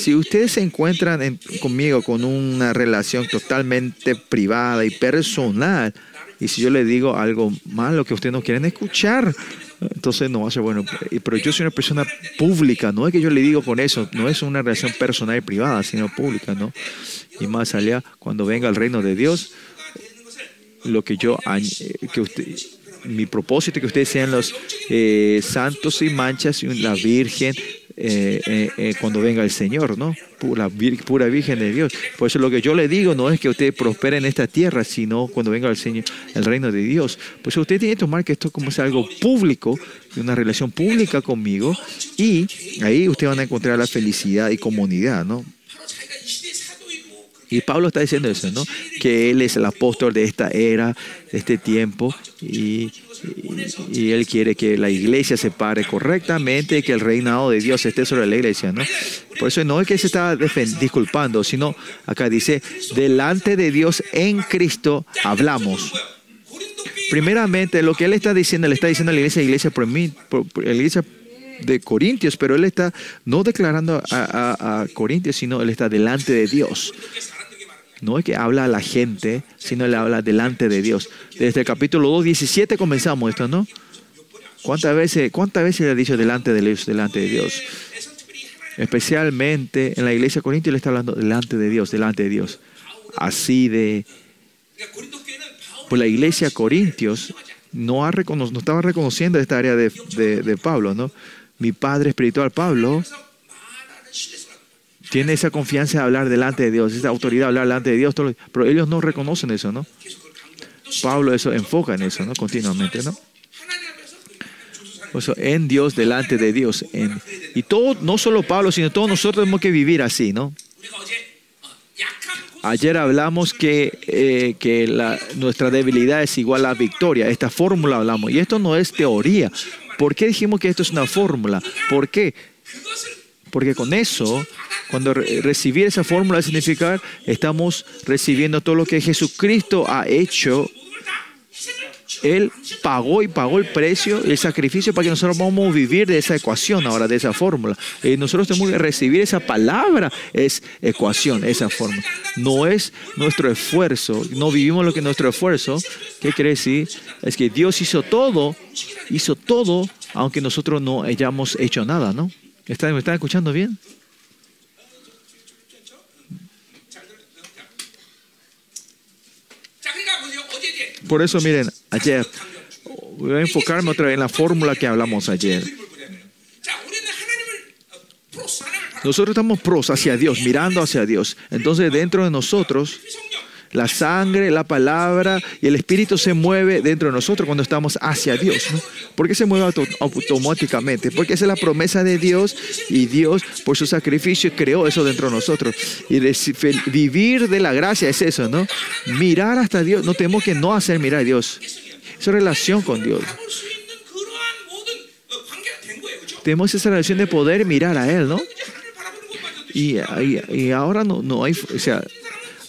si ustedes se encuentran en, conmigo con una relación totalmente privada y personal, y si yo le digo algo malo que ustedes no quieren escuchar, entonces no va a ser bueno. Pero yo soy una persona pública, no es que yo le digo con eso, no es una relación personal y privada, sino pública, ¿no? Y más allá, cuando venga el reino de Dios, lo que yo, eh, que mi propósito es que ustedes sean los eh, santos y manchas y la Virgen eh, eh, eh, cuando venga el Señor, ¿no? Pura, pura virgen de Dios. Por eso lo que yo le digo no es que usted prospere en esta tierra, sino cuando venga el Señor, el reino de Dios. Pues usted tiene que tomar que esto como sea algo público, una relación pública conmigo, y ahí usted van a encontrar la felicidad y comunidad, ¿no? Y Pablo está diciendo eso, ¿no? Que Él es el apóstol de esta era, de este tiempo, y, y, Él quiere que la iglesia se pare correctamente, y que el reinado de Dios esté sobre la iglesia, ¿no? Por eso no es que se está disculpando, sino acá dice, delante de Dios en Cristo hablamos. Primeramente, lo que Él está diciendo, le está diciendo a la iglesia, iglesia, por mí, la iglesia de Corintios, pero él está no declarando a, a, Corintios, sino él está delante de Dios. No es que habla a la gente, sino le habla delante de Dios. Desde el capítulo 2, 17 comenzamos esto, ¿no? ¿Cuántas veces, cuántas veces le ha dicho delante de Dios, delante de Dios? Especialmente en la iglesia de le está hablando delante de Dios, delante de Dios. Así de... Pues la iglesia de Corintios no, estaba reconociendo esta área de, de Pablo, ¿no? Mi padre espiritual Pablo tiene esa confianza de hablar delante de Dios, esa autoridad de hablar delante de Dios, pero ellos no reconocen eso, ¿no? Pablo eso enfoca en eso, ¿no? Continuamente, ¿no? O sea, en Dios, delante de Dios. En, y todo, no solo Pablo, sino todos nosotros tenemos que vivir así, ¿no? Ayer hablamos que, eh, que nuestra debilidad es igual a victoria. Esta fórmula hablamos. Y esto no es teoría. ¿Por qué dijimos que esto es una fórmula? ¿Por qué? Porque con eso, cuando recibir esa fórmula de significar, estamos recibiendo todo lo que Jesucristo ha hecho. Él pagó y pagó el precio, el sacrificio para que nosotros podamos vivir de esa ecuación ahora, de esa fórmula. Y nosotros tenemos que recibir esa palabra, es ecuación, esa fórmula. No es nuestro esfuerzo, no vivimos lo que es nuestro esfuerzo. ¿Qué quiere decir? Es que Dios hizo todo, hizo todo, aunque nosotros no hayamos hecho nada, ¿no? ¿Me estás, ¿Me estás escuchando bien? Por eso, miren, ayer voy a enfocarme otra vez en la fórmula que hablamos ayer. Nosotros estamos pros hacia Dios, mirando hacia Dios. Entonces, dentro de nosotros la sangre, la palabra y el espíritu se mueve dentro de nosotros cuando estamos hacia Dios. ¿no? ¿Por qué se mueve automáticamente? Porque esa es la promesa de Dios y Dios por su sacrificio creó eso dentro de nosotros. Y vivir de la gracia es eso, ¿no? Mirar hasta Dios. No tenemos que no hacer mirar a Dios. Esa relación con Dios tenemos esa relación de poder mirar a Él, ¿no? Y, y, y ahora no, no hay, o sea,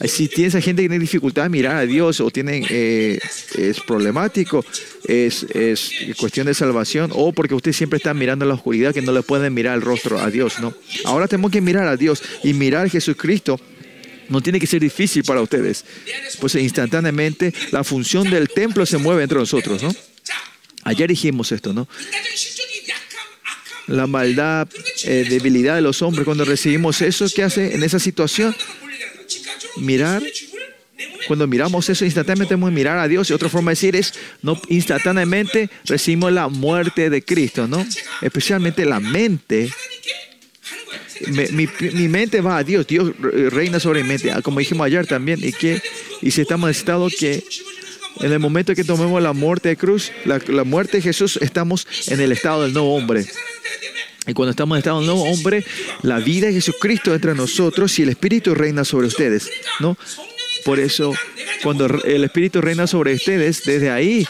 si tienes a gente que tiene dificultad de mirar a Dios o tienen, eh, es problemático, es, es, cuestión de salvación o porque usted siempre está mirando la oscuridad que no le pueden mirar el rostro a Dios, ¿no? Ahora tenemos que mirar a Dios y mirar a Jesucristo. No tiene que ser difícil para ustedes, pues instantáneamente la función del templo se mueve entre nosotros, ¿no? Ayer dijimos esto, ¿no? La maldad, eh, debilidad de los hombres, cuando recibimos eso, ¿qué hace en esa situación? mirar, cuando miramos eso, instantáneamente debemos mirar a Dios. Y otra forma de decir es, no, instantáneamente recibimos la muerte de Cristo, ¿no? Especialmente la mente. Mi, mi, mi, mente va a Dios, Dios reina sobre mi mente, ah, como dijimos ayer también, y que y si estamos en estado que en el momento que tomemos la muerte de cruz, la, la muerte de Jesús, estamos en el estado del nuevo hombre. Y cuando estamos en estado de nuevo hombre, la vida de Jesucristo entra en nosotros y el Espíritu reina sobre ustedes, ¿no? Por eso, cuando el Espíritu reina sobre ustedes, desde ahí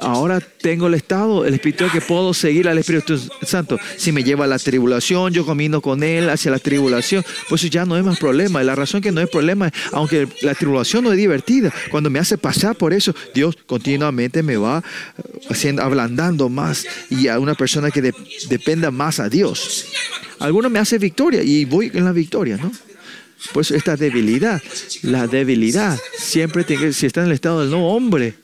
ahora tengo el estado, el espíritu que puedo seguir al Espíritu Santo. Si me lleva a la tribulación, yo camino con Él hacia la tribulación, pues ya no es más problema. La razón que no es problema, aunque la tribulación no es divertida, cuando me hace pasar por eso, Dios continuamente me va eh, haciendo, ablandando más y a una persona que de- dependa más a Dios. Algunos me hace victoria y voy en la victoria, ¿no? Pues esta debilidad, la debilidad, siempre tiene si está en el estado del nuevo hombre,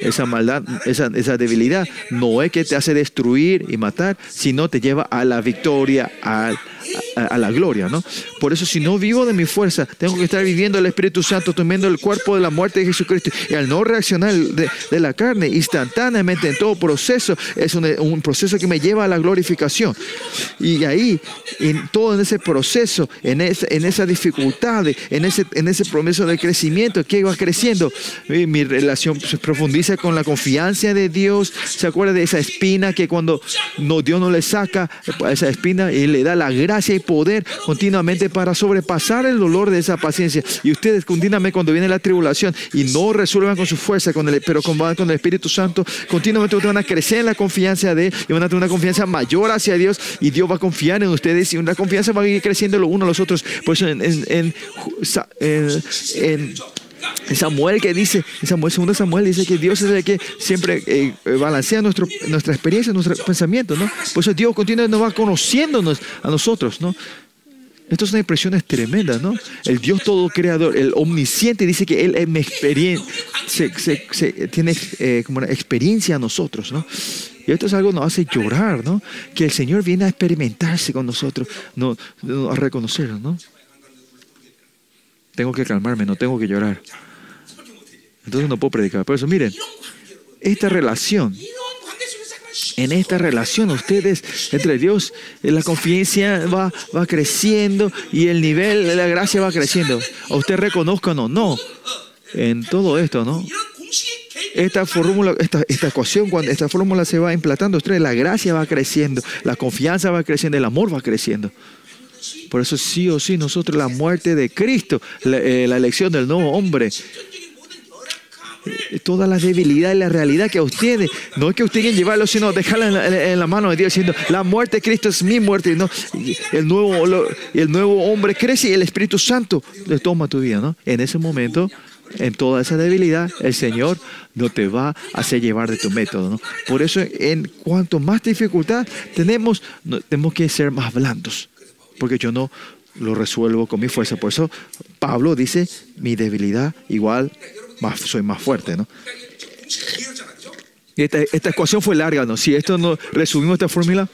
esa maldad, esa, esa debilidad, no es que te hace destruir y matar, sino te lleva a la victoria, a, a- a la gloria, ¿no? Por eso, si no vivo de mi fuerza, tengo que estar viviendo el Espíritu Santo, tomando el cuerpo de la muerte de Jesucristo. Y al no reaccionar de, de la carne instantáneamente en todo proceso, es un, un proceso que me lleva a la glorificación. Y ahí, en todo en ese proceso, en, esa en esa dificultad, en ese, en ese de crecimiento, que va creciendo, mi, mi relación se profundiza con la confianza de Dios. ¿Se acuerda de esa espina que cuando no, Dios no le saca esa espina y le da la gracia y poder continuamente para sobrepasar el dolor de esa paciencia? Y ustedes continuamente cuando viene la tribulación y no resuelvan con su fuerza, con el, pero con, con el Espíritu Santo, continuamente ustedes van a crecer en la confianza de Él y van a tener una confianza mayor hacia Dios y Dios va a confiar en ustedes y una confianza va a ir creciendo los unos a los otros. Por en Samuel que dice, Samuel, segundo Samuel dice que Dios es el que siempre eh, balancea nuestro, nuestra experiencia, nuestro pensamiento, ¿no? Por eso Dios continuamente nos va conociéndonos a nosotros, ¿no? Esto es una impresión tremenda, ¿no? El Dios todo creador, el omnisciente, dice que Él tiene eh, como una experiencia a nosotros, ¿no? Y esto es algo que nos hace llorar, ¿no? Que el Señor viene a experimentarse con nosotros, no, a reconocerlo, ¿no? Tengo que calmarme, no tengo que llorar. Entonces no puedo predicar. Por eso, miren, esta relación en esta relación ustedes entre Dios, la confianza va, va creciendo y el nivel de la gracia va creciendo. A usted reconozcan o no en todo esto, ¿no? Esta fórmula, esta, esta ecuación, cuando esta fórmula se va implantando, ustedes, la gracia va creciendo, la confianza va creciendo, el amor va creciendo. Por eso sí o sí nosotros la muerte de Cristo, la, eh, elección del nuevo hombre, toda la debilidad y la realidad que ustedes, no es que ustedes quieran llevarlo, sino dejarla en la, mano de Dios, diciendo, la muerte de Cristo es mi muerte, ¿no? el, nuevo, el nuevo hombre crece y el Espíritu Santo le toma tu vida, ¿no? En ese momento, en toda esa debilidad, el Señor no te va a hacer llevar de tu método, ¿no? Por eso, en cuanto más dificultad tenemos, tenemos que ser más blandos, porque yo no lo resuelvo con mi fuerza. Por eso Pablo dice, mi debilidad igual más, soy más fuerte, ¿no? Esta, esta ecuación fue larga, ¿no? Si esto no resumimos esta fórmula,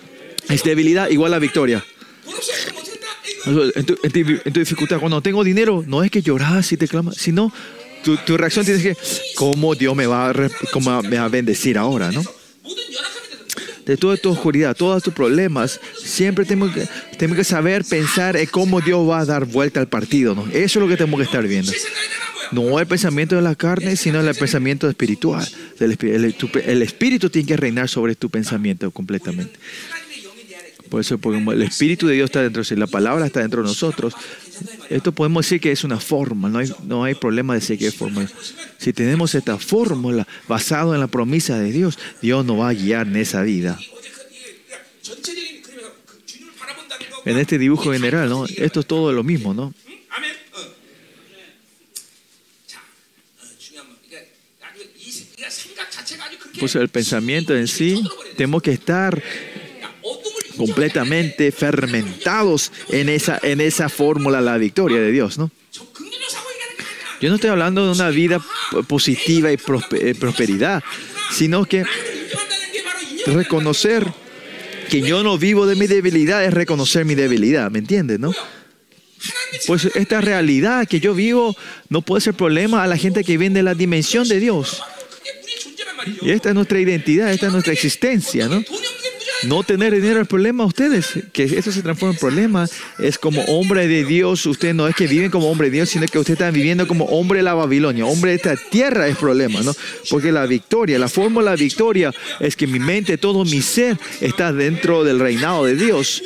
es debilidad igual a victoria. En tu, en tu, dificultad, cuando tengo dinero, no es que lloras y te clamas, sino tu, tu reacción tiene que, ¿cómo Dios me va, a, cómo me va a bendecir ahora, no? De toda tu oscuridad, todos tus problemas, siempre tenemos que, tenemos que saber pensar en cómo Dios va a dar vuelta al partido. ¿no? Eso es lo que tenemos que estar viendo. No el pensamiento de la carne, sino el pensamiento espiritual. El, el espíritu tiene que reinar sobre tu pensamiento completamente. Por eso, porque el Espíritu de Dios está dentro de la palabra está dentro de nosotros. Esto podemos decir que es una forma, no hay, no hay problema de decir que es forma. Si tenemos esta fórmula basada en la promesa de Dios, Dios nos va a guiar en esa vida. En este dibujo general. Esto es todo lo mismo, ¿no? Pues el pensamiento en sí, tenemos que estar completamente fermentados en esa, en esa fórmula, la victoria de Dios, ¿no? Yo no estoy hablando de una vida positiva y eh, prosperidad, sino que reconocer que yo no vivo de mi debilidad es reconocer mi debilidad, ¿me entiendes, no? Pues esta realidad que yo vivo no puede ser problema a la gente que viene de la dimensión de Dios. Y esta es nuestra identidad, esta es nuestra existencia, ¿no? No tener dinero es problema a ustedes, que eso se transforma en problema. Es como hombre de Dios, ustedes no es que viven como hombre de Dios, sino que ustedes están viviendo como hombre de la Babilonia. Hombre de esta tierra es problema, ¿no? Porque la victoria, la fórmula de victoria es que mi mente, todo mi ser está dentro del reinado de Dios.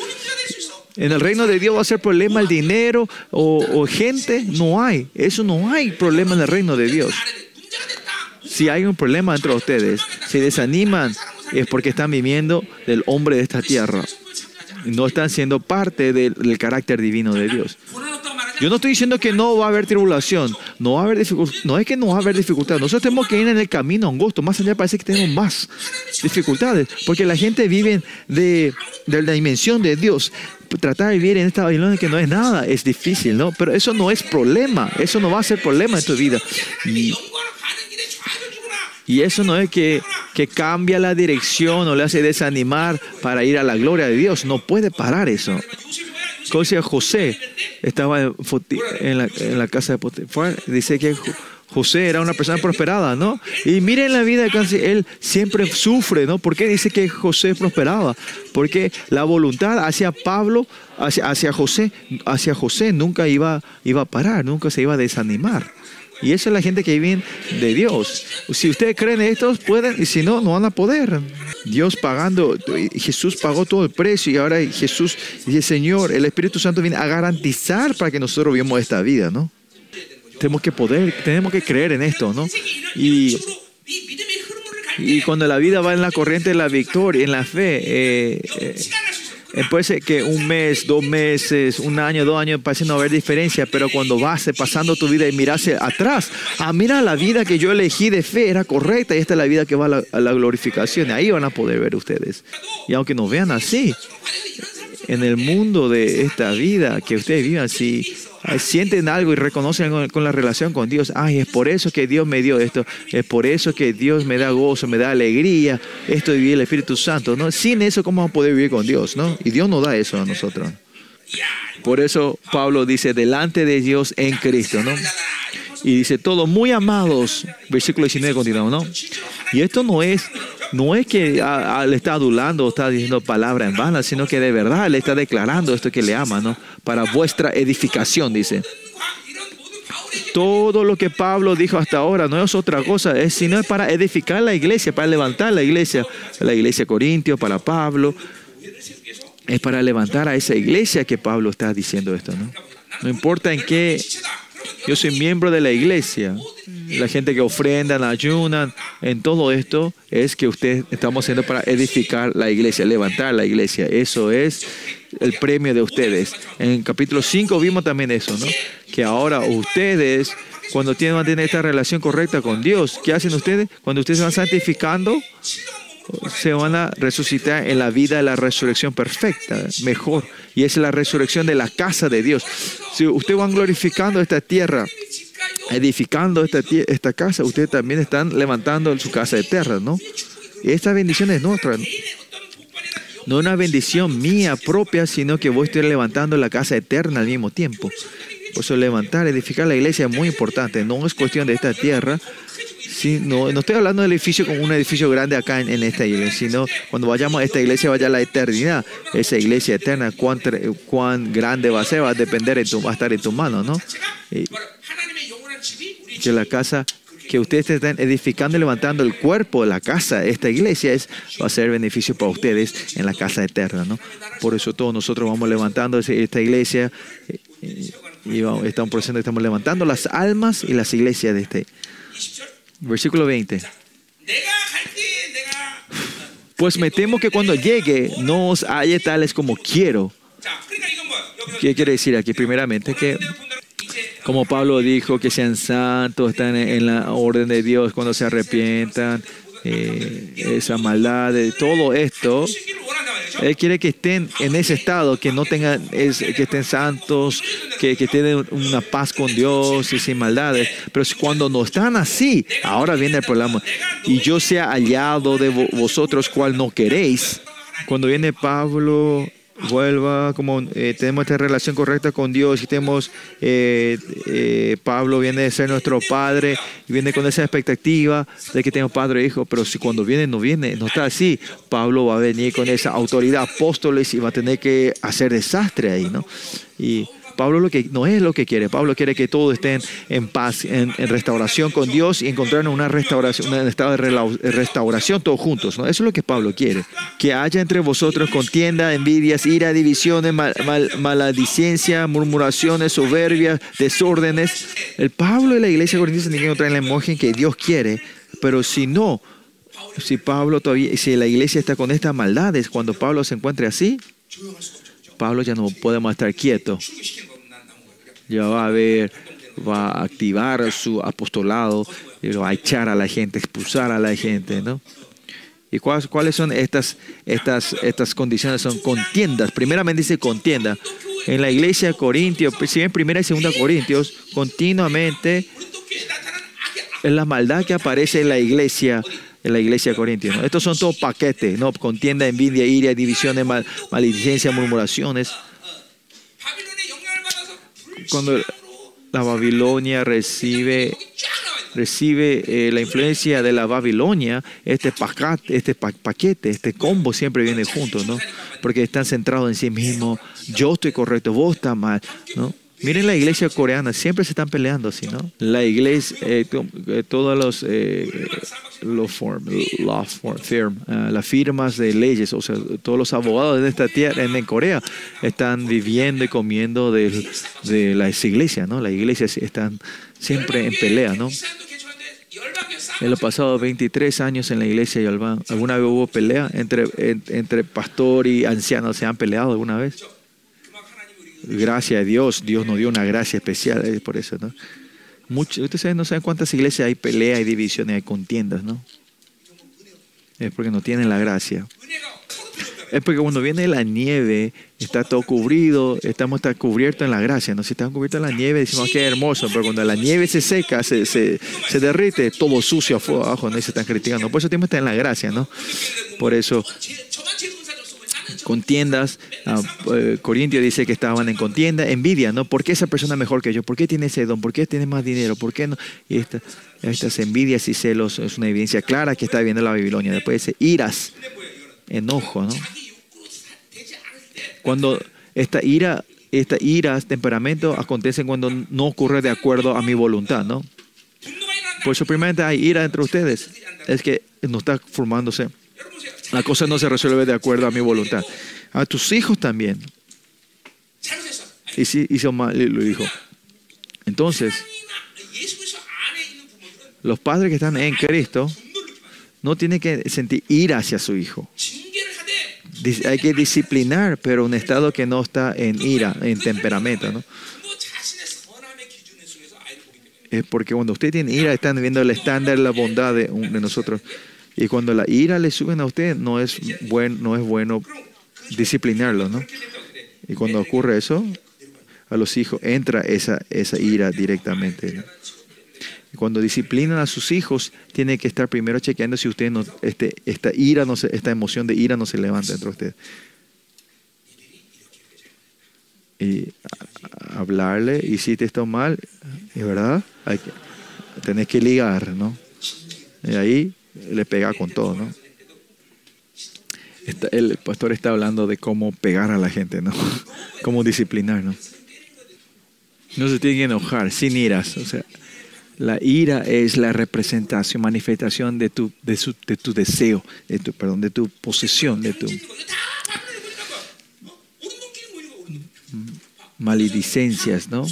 En el reino de Dios va a ser problema el dinero o, o gente, no hay. Eso no hay problema en el reino de Dios. Si hay un problema entre ustedes, se desaniman, es porque están viviendo del hombre de esta tierra. No están siendo parte del, carácter divino de Dios. Yo no estoy diciendo que no va a haber tribulación, no va a haber no es que no va a haber dificultades. Nosotros tenemos que ir en el camino angosto. Más allá parece que tenemos más dificultades, porque la gente vive de, de la dimensión de Dios. Tratar de vivir en esta Babilonia que no es nada es difícil, ¿no? Pero eso no es problema, eso no va a ser problema en tu vida. Y, y eso no es que, que cambia la dirección o le hace desanimar para ir a la gloria de Dios. No puede parar eso. Como decía José, estaba en la, casa de Potifar, dice que José era una persona prosperada, ¿no? Y miren la vida de él siempre sufre, ¿no? ¿Por qué dice que José prosperaba? Porque la voluntad hacia Pablo, hacia, hacia José, hacia José nunca iba, iba a parar, nunca se iba a desanimar. Y esa es la gente que vive de Dios. Si ustedes creen en esto, pueden, y si no, no van a poder. Dios pagando, Jesús pagó todo el precio y ahora Jesús dice, Señor, el Espíritu Santo viene a garantizar para que nosotros vivamos esta vida, ¿no? Tenemos que poder, tenemos que creer en esto, ¿no? Y, y cuando la vida va en la corriente de la victoria, en la fe, eh, eh, eh, puede ser que un mes, dos meses, un año, dos años parece no haber diferencia, pero cuando vas pasando tu vida y miras atrás, ah, mira la vida que yo elegí de fe era correcta y esta es la vida que va a la, a la glorificación. Ahí van a poder ver ustedes. Y aunque nos vean así, en el mundo de esta vida que ustedes vivan así, sienten algo y reconocen con, la relación con Dios. Ay, es por eso que Dios me dio esto. Es por eso que Dios me da gozo, me da alegría. Esto de vivir el Espíritu Santo. ¿no? Sin eso, ¿cómo vamos a poder vivir con Dios? ¿no? Y Dios nos da eso a nosotros. Por eso Pablo dice, delante de Dios en Cristo. ¿no? Y dice, todos muy amados. Versículo 19 continuamos, ¿no? Y esto no es no es que le está adulando o está diciendo palabras en vano, sino que de verdad le está declarando esto que le ama, ¿no? Para vuestra edificación, dice. Todo lo que Pablo dijo hasta ahora no es otra cosa, es sino para edificar la iglesia, para levantar la iglesia, la iglesia Corintio, para Pablo. Es para levantar a esa iglesia que Pablo está diciendo esto, ¿no? No importa en qué yo soy miembro de la iglesia. La gente que ofrendan, ayunan, en todo esto es que ustedes estamos haciendo para edificar la iglesia, levantar la iglesia. Eso es el premio de ustedes. En capítulo 5 vimos también eso, ¿no? Que ahora ustedes, cuando tienen esta relación correcta con Dios, ¿qué hacen ustedes? Cuando ustedes van santificando, se van a resucitar en la vida de la resurrección perfecta, mejor. Y es la resurrección de la casa de Dios. Si ustedes van glorificando esta tierra, edificando esta, esta casa, ustedes también están levantando su casa eterna, ¿no? Y esta bendición es nuestra. No una bendición mía propia, sino que voy a estar levantando la casa eterna al mismo tiempo. Por eso levantar, edificar la iglesia es muy importante. No es cuestión de esta tierra, No, estoy hablando del edificio como un edificio grande acá en, esta iglesia, sino cuando vayamos a esta iglesia vaya a la eternidad. Esa iglesia eterna, cuán, cuán grande va a ser, va a depender, en tu, va a estar en tu mano, ¿no? que la casa que ustedes estén edificando y levantando el cuerpo de la casa, esta iglesia, es, va a ser beneficio para ustedes en la casa eterna, ¿no? Por eso todos nosotros vamos levantando esta iglesia y, y vamos, estamos, estamos levantando las almas y las iglesias de este. Versículo 20. Pues me temo que cuando llegue no os haya tales como quiero. ¿Qué quiere decir aquí? Primeramente que, como Pablo dijo, que sean santos, están en la orden de Dios cuando se arrepientan, eh, esa maldad, de todo esto. Él quiere que estén en ese estado, que no tengan, que estén santos, que, que tengan una paz con Dios y sin maldades. Pero cuando no están así, ahora viene el problema. Y yo sea hallado de vosotros cual no queréis. Cuando viene Pablo vuelva, como eh, tenemos esta relación correcta con Dios y tenemos, eh, eh, Pablo viene de ser nuestro Padre y viene con esa expectativa de que tenemos Padre e Hijo, pero si cuando viene no viene, no está así, Pablo va a venir con esa autoridad apóstoles y va a tener que hacer desastre ahí, ¿no? Y Pablo lo que no es lo que quiere. Pablo quiere que todos estén en paz, en, restauración con Dios y encontrar una restauración, un estado de restauración todos juntos. ¿no? Eso es lo que Pablo quiere. Que haya entre vosotros contienda, envidias, ira, divisiones, maladicencia, murmuraciones, soberbias, desórdenes. El Pablo y la iglesia corintiana tienen que encontrar la imagen que Dios quiere, pero si no, si Pablo todavía, si la iglesia está con estas maldades, cuando Pablo se encuentre así, Pablo ya no podemos estar quieto. Ya va a ver, va a activar su apostolado, y va a echar a la gente, expulsar a la gente, ¿no? ¿Y cuáles, cuáles son estas, estas, estas condiciones? Son contiendas. Primeramente dice contienda. En la iglesia de Corintios, si en primera y segunda Corintios, continuamente es la maldad que aparece en la iglesia en la iglesia corintia. Estos son todos paquetes, ¿no? Contienda, envidia, ira, divisiones, mal, maledicencia, murmuraciones. Cuando la Babilonia recibe recibe eh, la influencia de la Babilonia, este paquete, este paquete, este combo siempre viene junto, ¿no? Porque están centrados en sí mismos. Yo estoy correcto, vos estás mal, ¿no? Miren la iglesia coreana, siempre se están peleando así, ¿no? La iglesia, eh, eh todos los, eh, law firm, eh, las firmas de leyes, o sea, todos los abogados de esta tierra, en, Corea, están viviendo y comiendo de, de las iglesias, ¿no? Las iglesias están siempre en pelea, ¿no? En los pasados 23 años en la iglesia de Albán, ¿alguna vez hubo pelea entre, entre pastor y anciano? ¿Se han peleado alguna vez? Gracias a Dios, Dios nos dio una gracia especial eh, por eso, ¿no? Mucho, ustedes no saben cuántas iglesias hay peleas, hay divisiones, hay contiendas, ¿no? Es porque no tienen la gracia. Es porque cuando viene la nieve, está todo cubrido, estamos está cubiertos en la gracia, ¿no? Si estamos cubiertos en la nieve, decimos oh, que es hermoso, pero cuando la nieve se seca, se, se, se derrite, todo sucio abajo, ¿no? Y se están criticando. Por eso tenemos que estar en la gracia, ¿no? Por eso contiendas. Ah, eh, Corintio dice que estaban en contienda, envidia, ¿no? ¿Por qué esa persona es mejor que yo? ¿Por qué tiene ese don? ¿Por qué tiene más dinero? ¿Por qué no? Y esta, estas envidias y celos es una evidencia clara que está viviendo la Babilonia. Después dice iras, enojo, ¿no? Cuando esta ira, esta ira, este temperamento acontecen cuando no ocurre de acuerdo a mi voluntad, ¿no? Por eso primeramente hay ira entre ustedes. Es que no está formándose la cosa no se resuelve de acuerdo a mi voluntad. A tus hijos también. Y si hizo mal, lo dijo. Entonces, los padres que están en Cristo no tienen que sentir ira hacia su hijo. Hay que disciplinar, pero un estado que no está en ira, en temperamento. ¿no? Es porque cuando usted tiene ira, están viendo el estándar, la bondad de nosotros. Y cuando la ira le suben a usted, no es, bueno disciplinarlos, ¿no? Y cuando ocurre eso, a los hijos entra esa, ira directamente. Cuando disciplinan a sus hijos, tiene que estar primero chequeando si usted no, este, esta ira, esta emoción de ira no se levanta dentro de usted. Y hablarle, y si te está mal, es verdad, Hay que, tenés que ligar, ¿no? Y ahí le pega con todo, ¿no? El pastor está hablando de cómo pegar a la gente, ¿no? cómo disciplinar, ¿no? No se tiene que enojar, sin iras. O sea, la ira es la representación, manifestación de tu, de su, de tu deseo, de tu, perdón, de tu posesión, de tu maledicencias, ¿no?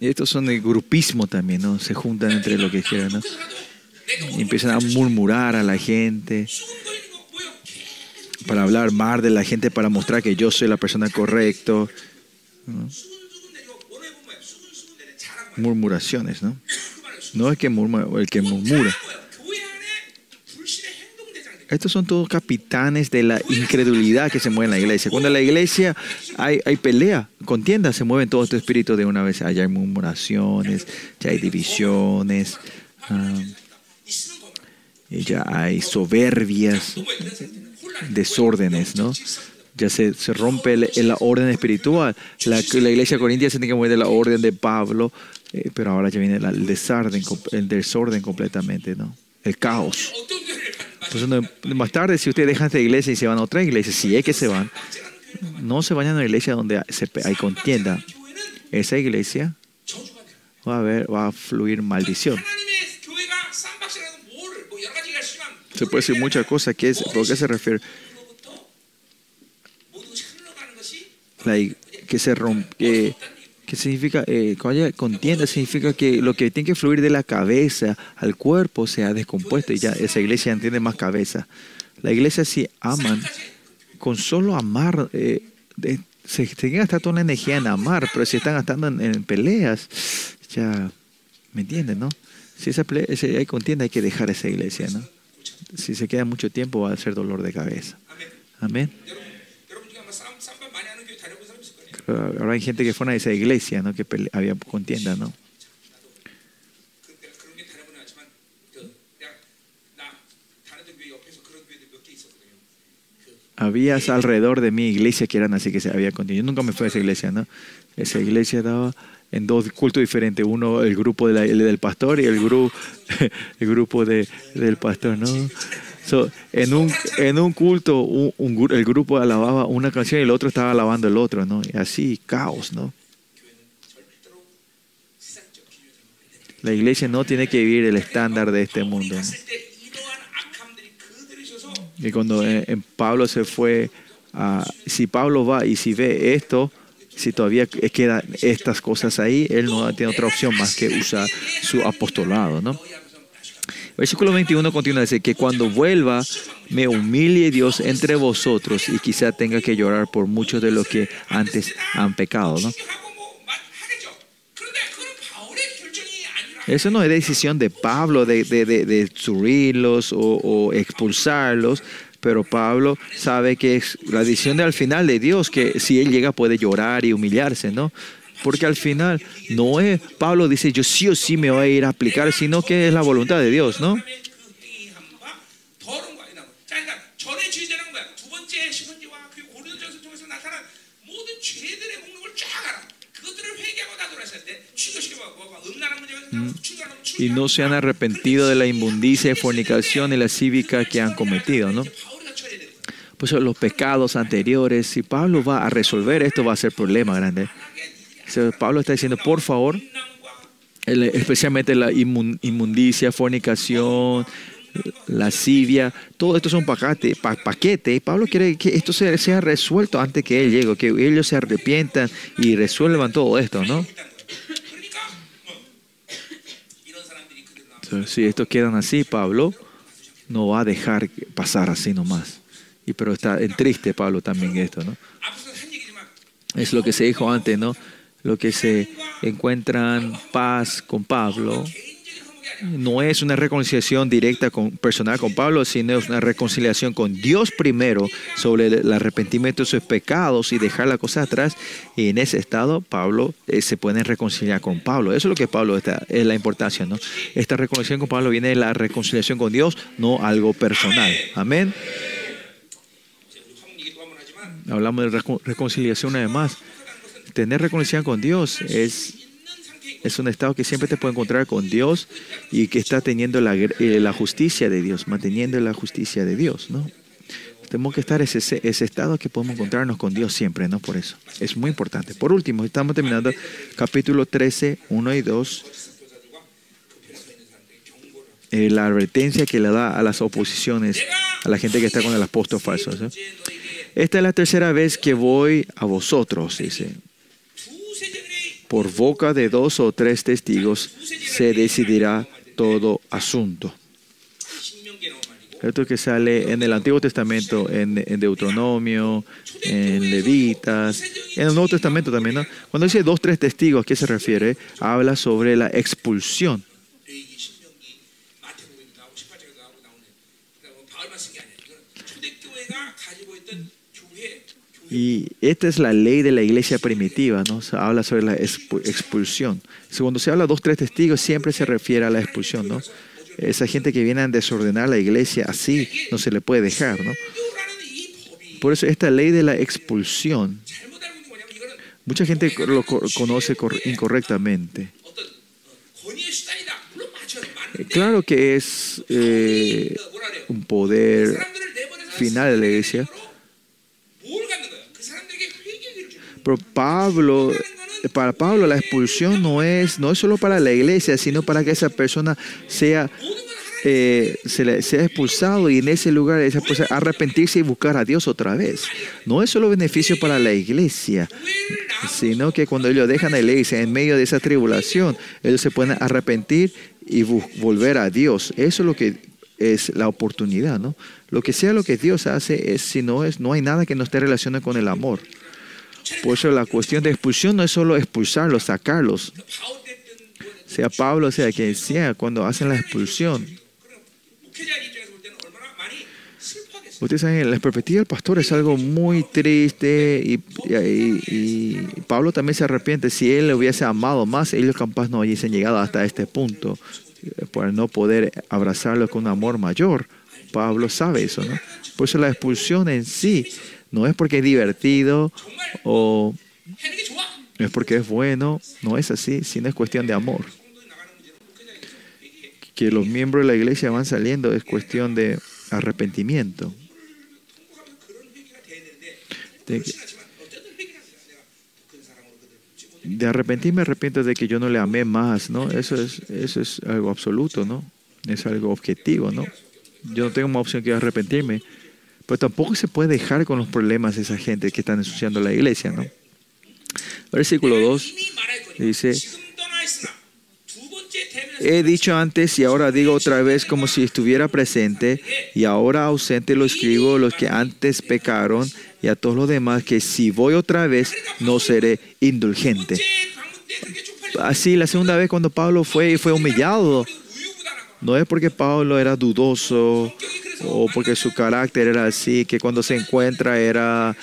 Y estos son el grupismo también, ¿no? Se juntan entre lo que quieran, ¿no? empiezan a murmurar a la gente, para hablar mal de la gente, para mostrar que yo soy la persona correcta. ¿no? Murmuraciones, ¿no? No es que murmura, el que murmura. Estos son todos capitanes de la incredulidad que se mueve en la iglesia. Cuando en la iglesia hay, hay pelea, contienda, se mueven todos estos espíritus de una vez. Allá hay murmuraciones, ya hay divisiones. Ah, ya hay soberbias, desórdenes, ¿no? Ya se, se rompe el, la orden espiritual. La, iglesia corintia se tiene que mover de la orden de Pablo, eh, pero ahora ya viene la, el, desorden, el desorden completamente, ¿no? El caos. Pues, no, más tarde, si ustedes dejan esta iglesia y se van a otra iglesia, si es que se van, no se vayan a una iglesia donde hay contienda. Esa iglesia va a, ver, va a fluir maldición. se puede decir muchas cosas. ¿Qué es, ¿Por qué se refiere? La, que se rompe. Que, significa? Eh, cuando contienda significa que lo que tiene que fluir de la cabeza al cuerpo se ha descompuesto y ya esa iglesia entiende más cabeza. La iglesia si aman, con solo amar, eh, de, se tienen gastar toda la energía en amar, pero si están gastando en, en peleas, ya, ¿me entienden, no? Si esa pelea, si hay contienda hay que dejar esa iglesia, ¿no? si se queda mucho tiempo va a ser dolor de cabeza. Amén. Ahora hay gente que fue a esa iglesia, ¿no? Que había contienda, ¿no? Había alrededor de mi iglesia que eran así que se había contienda. Yo nunca me fui a esa iglesia, ¿no? Esa iglesia daba en dos cultos diferentes. Uno, el grupo de la, el del pastor y el, gru, el grupo de, del pastor, ¿no? So, en, un, en un culto, un, un, el grupo alababa una canción y el otro estaba alabando el otro, ¿no? Y así, caos, ¿no? La iglesia no tiene que vivir el estándar de este mundo. ¿no? Y cuando eh, en Pablo se fue, a, si Pablo va y si ve esto, si todavía quedan estas cosas ahí, él no tiene otra opción más que usar su apostolado, ¿no? Versículo 21 continúa, dice que cuando vuelva me humille Dios entre vosotros y quizá tenga que llorar por muchos de los que antes han pecado, ¿no? Eso no es decisión de Pablo de, de, de, de o, o, expulsarlos, pero Pablo sabe que es la decisión al final de Dios, que si él llega puede llorar y humillarse, ¿no? Porque al final no es, Pablo dice, yo sí o sí me voy a ir a aplicar, sino que es la voluntad de Dios, ¿no? Mm. y no se han arrepentido de la inmundicia y fornicación y la cívica que han cometido, ¿no? pues, los pecados anteriores. Si Pablo va a resolver esto, va a ser problema grande. Pablo está diciendo, por favor, especialmente la inmundicia, fornicación, lascivia, todo esto son paquetes. Pa paquete. Pablo quiere que esto sea, resuelto antes que él llegue, que ellos se arrepientan y resuelvan todo esto, ¿no? Si estos quedan así, Pablo no va a dejar pasar así nomás. Pero está triste Pablo también esto, ¿no? Es lo que se dijo antes, ¿no? Lo que se encuentran paz con Pablo no es una reconciliación directa con, personal con Pablo, sino es una reconciliación con Dios primero sobre el arrepentimiento de sus pecados y dejar la cosa atrás. Y en ese estado, Pablo eh, se puede reconciliar con Pablo. Eso es lo que Pablo está, es la importancia, ¿no? Esta reconciliación con Pablo viene de la reconciliación con Dios, no algo personal. Amén hablamos de reconciliación además. Tener reconciliación con Dios es, es un estado que siempre te puede encontrar con Dios y que está teniendo la, eh, la justicia de Dios, manteniendo la justicia de Dios, ¿no? Tenemos que estar ese, ese estado que podemos encontrarnos con Dios siempre, ¿no? Por eso. Es muy importante. Por último, estamos terminando capítulo 13, 1 y 2. Eh, la advertencia que le da a las oposiciones, a la gente que está con el apóstol falso. Esta es la tercera vez que voy a vosotros, dice. Por boca de dos o tres testigos se decidirá todo asunto. Esto que sale en el Antiguo Testamento, en, en, Deuteronomio, en Levitas, en el Nuevo Testamento también, ¿no? Cuando dice dos, o tres testigos, ¿a qué se refiere? Habla sobre la expulsión Y esta es la ley de la iglesia primitiva, ¿no? Se habla sobre la expulsión. Cuando se habla dos, tres testigos, siempre se refiere a la expulsión, ¿no? Esa gente que viene a desordenar la iglesia así no se le puede dejar, ¿no? Por eso esta ley de la expulsión, mucha gente lo conoce incorrectamente. Eh, claro que es eh, un poder final de la iglesia, pero Pablo, para Pablo la expulsión no es, no es solo para la iglesia, sino para que esa persona sea, eh, se le, sea expulsado y en ese lugar esa persona arrepentirse y buscar a Dios otra vez. No es solo beneficio para la iglesia, sino que cuando ellos dejan a la iglesia en medio de esa tribulación, ellos se pueden arrepentir y volver a Dios. Eso es lo que es la oportunidad, ¿no? Lo que sea lo que Dios hace, es, si no es, no hay nada que no esté relacionado con el amor. Por eso la cuestión de expulsión no es solo expulsarlos, sacarlos. Sea Pablo, sea quien sea, cuando hacen la expulsión. Ustedes saben, la perspectiva del pastor es algo muy triste y, Pablo también se arrepiente. Si él le hubiese amado más, ellos capaz no hubiesen llegado hasta este punto eh, por no poder abrazarlo con un amor mayor. Pablo sabe eso, ¿no? Por eso la expulsión en sí no es porque es divertido o no es porque es bueno, no es así, sino es cuestión de amor. Que los miembros de la iglesia van saliendo es cuestión de arrepentimiento. De, de arrepentir me arrepiento de que yo no le amé más, ¿no? Eso es, eso es algo absoluto, ¿no? Es algo objetivo, ¿no? Yo no tengo más opción que arrepentirme. Pero tampoco se puede dejar con los problemas de esa gente que están ensuciando la iglesia, ¿no? Versículo 2 dice, he dicho antes y ahora digo otra vez como si estuviera presente y ahora ausente lo escribo los que antes pecaron y a todos los demás que si voy otra vez no seré indulgente. Así la segunda vez cuando Pablo fue fue humillado, no es porque Pablo era dudoso o porque su carácter era así, que cuando se encuentra era,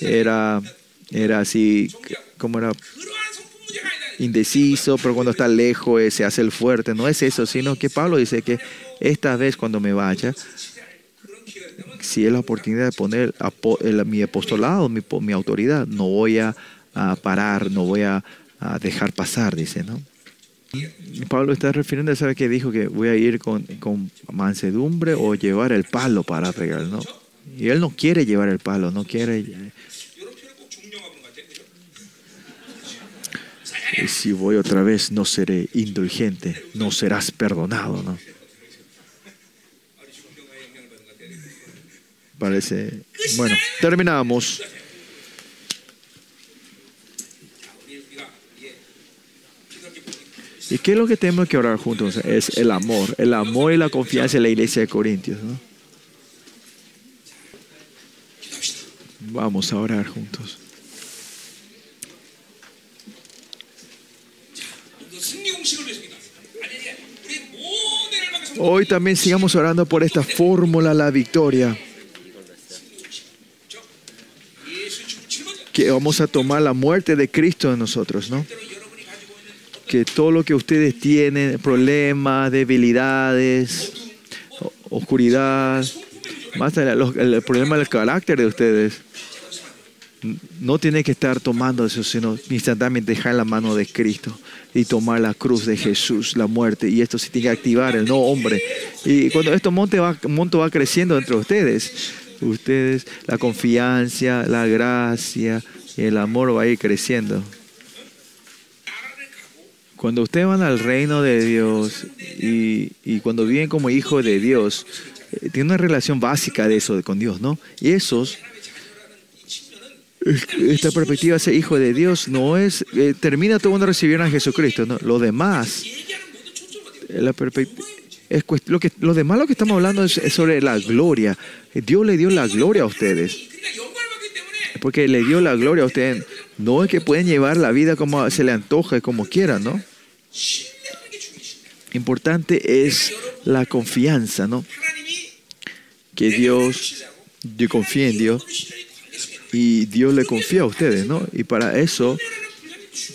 era, era así, como era indeciso, pero cuando está lejos eh, se hace el fuerte. No es eso, sino que Pablo dice que esta vez cuando me vaya, si es la oportunidad de poner mi apostolado, mi, mi autoridad, no voy a, parar, no voy a, dejar pasar, dice, ¿no? Pablo está refiriendo, ¿sabe que dijo? Que voy a ir con, mansedumbre o llevar el palo para regar, ¿no? Y él no quiere llevar el palo, no quiere... Y si voy otra vez, no seré indulgente, no serás perdonado, ¿no? Parece. Bueno, terminamos. ¿Y qué es lo que tenemos que orar juntos? Es el amor, el amor y la confianza en la iglesia de Corintios. Vamos a orar juntos. Hoy también sigamos orando por esta fórmula, la victoria. Que vamos a tomar la muerte de Cristo en nosotros, ¿no? Que todo lo que ustedes tienen, problemas, debilidades, oscuridad, más el problema del carácter de ustedes, no tiene que estar tomando eso, sino instantáneamente dejar la mano de Cristo y tomar la cruz de Jesús, la muerte. Y esto se tiene que activar, el no hombre. Y cuando esto monte va, monto va creciendo entre ustedes, ustedes, la confianza, la gracia, y el amor va a ir creciendo. Cuando ustedes van al reino de Dios y, y cuando viven como hijos de Dios, eh, tienen una relación básica de eso con Dios, ¿no? Y esos esta perspectiva de ser hijo de Dios no es, eh, termina todo cuando recibieron a Jesucristo, ¿no? Lo demás, la es lo, que, lo demás lo que estamos hablando es, sobre la gloria. Dios le dio la gloria a ustedes. Porque le dio la gloria a ustedes. No es que pueden llevar la vida como se le antoja, como quieran, ¿no? Importante es la confianza, ¿no? Que Dios, yo confío en Dios y Dios le confía a ustedes, ¿no? Y para eso,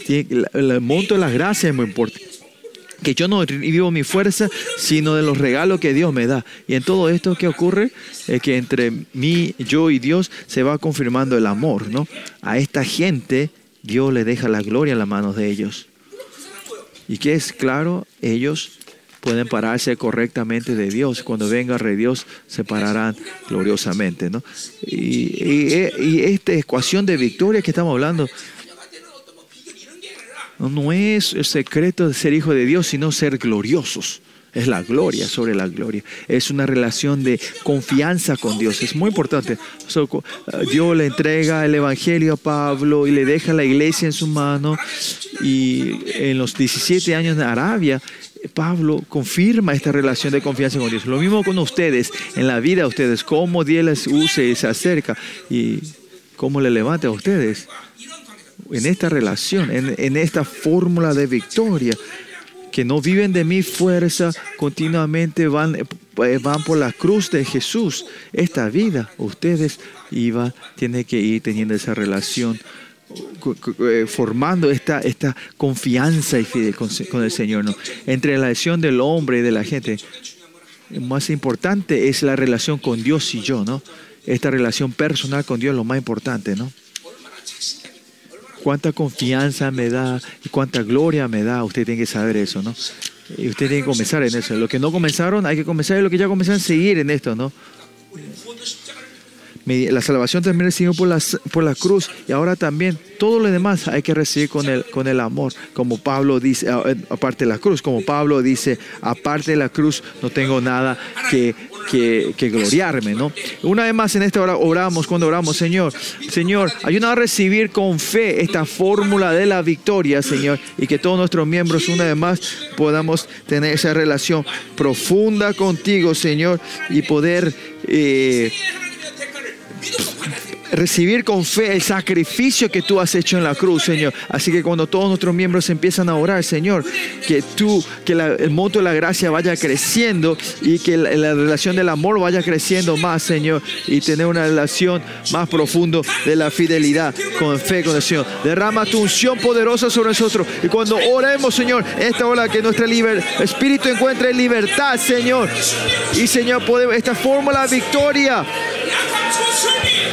el monto de las gracias es muy importante. Que yo no vivo mi fuerza, sino de los regalos que Dios me da. Y en todo esto, ¿qué ocurre? Es que entre mí, yo y Dios se va confirmando el amor, ¿no? A esta gente, Dios le deja la gloria en las manos de ellos. Y que es claro, ellos pueden pararse correctamente de Dios. Cuando venga el Rey Dios, se pararán gloriosamente. ¿no? Y, esta ecuación de victoria que estamos hablando no es el secreto de ser hijo de Dios, sino ser gloriosos. Es la gloria sobre la gloria. Es una relación de confianza con Dios. Es muy importante. Dios le entrega el Evangelio a Pablo y le deja la iglesia en su mano. Y en los 17 años de Arabia, Pablo confirma esta relación de confianza con Dios. Lo mismo con ustedes, en la vida de ustedes, cómo Dios les use y se acerca y cómo le levanta a ustedes. En esta relación, en, esta fórmula de victoria, que no viven de mi fuerza, continuamente van, eh, van por la cruz de Jesús. Esta vida, ustedes iban, tienen que ir teniendo esa relación eh, formando esta, esta confianza y con, el Señor. ¿no? Entre la acción del hombre y de la gente, más importante es la relación con Dios y yo, ¿no? Esta relación personal con Dios es lo más importante, ¿no? Cuánta confianza me da y cuánta gloria me da, usted tiene que saber eso, ¿no? Y usted tiene que comenzar en eso. Lo que no comenzaron, hay que comenzar y lo que ya comenzaron, seguir en esto, ¿no? La salvación también recibimos por la, por la cruz y ahora también todo lo demás hay que recibir con el, con el amor, como Pablo dice, aparte de la cruz, como Pablo dice, aparte de la cruz no tengo nada que, que, que gloriarme, ¿no? Una vez más en esta hora oramos, cuando oramos, Señor, Señor, ayúdanos a recibir con fe esta fórmula de la victoria, Señor, y que todos nuestros miembros una vez más podamos tener esa relación profunda contigo, Señor, y poder... Eh, beautiful women. Recibir con fe el sacrificio que tú has hecho en la cruz, Señor. Así que cuando todos nuestros miembros empiezan a orar, Señor, que tú, que el monto de la gracia vaya creciendo y que la, relación del amor vaya creciendo más, Señor, y tener una relación más profunda de la fidelidad con fe con el Señor. Derrama tu unción poderosa sobre nosotros y cuando oremos, Señor, esta hora que nuestro espíritu encuentre libertad, Señor. Y Señor, podemos, esta fórmula victoria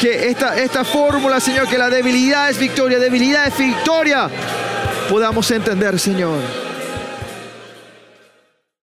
que esta, esta fórmula, Señor, que la debilidad es victoria, debilidad es victoria, podamos entender, Señor.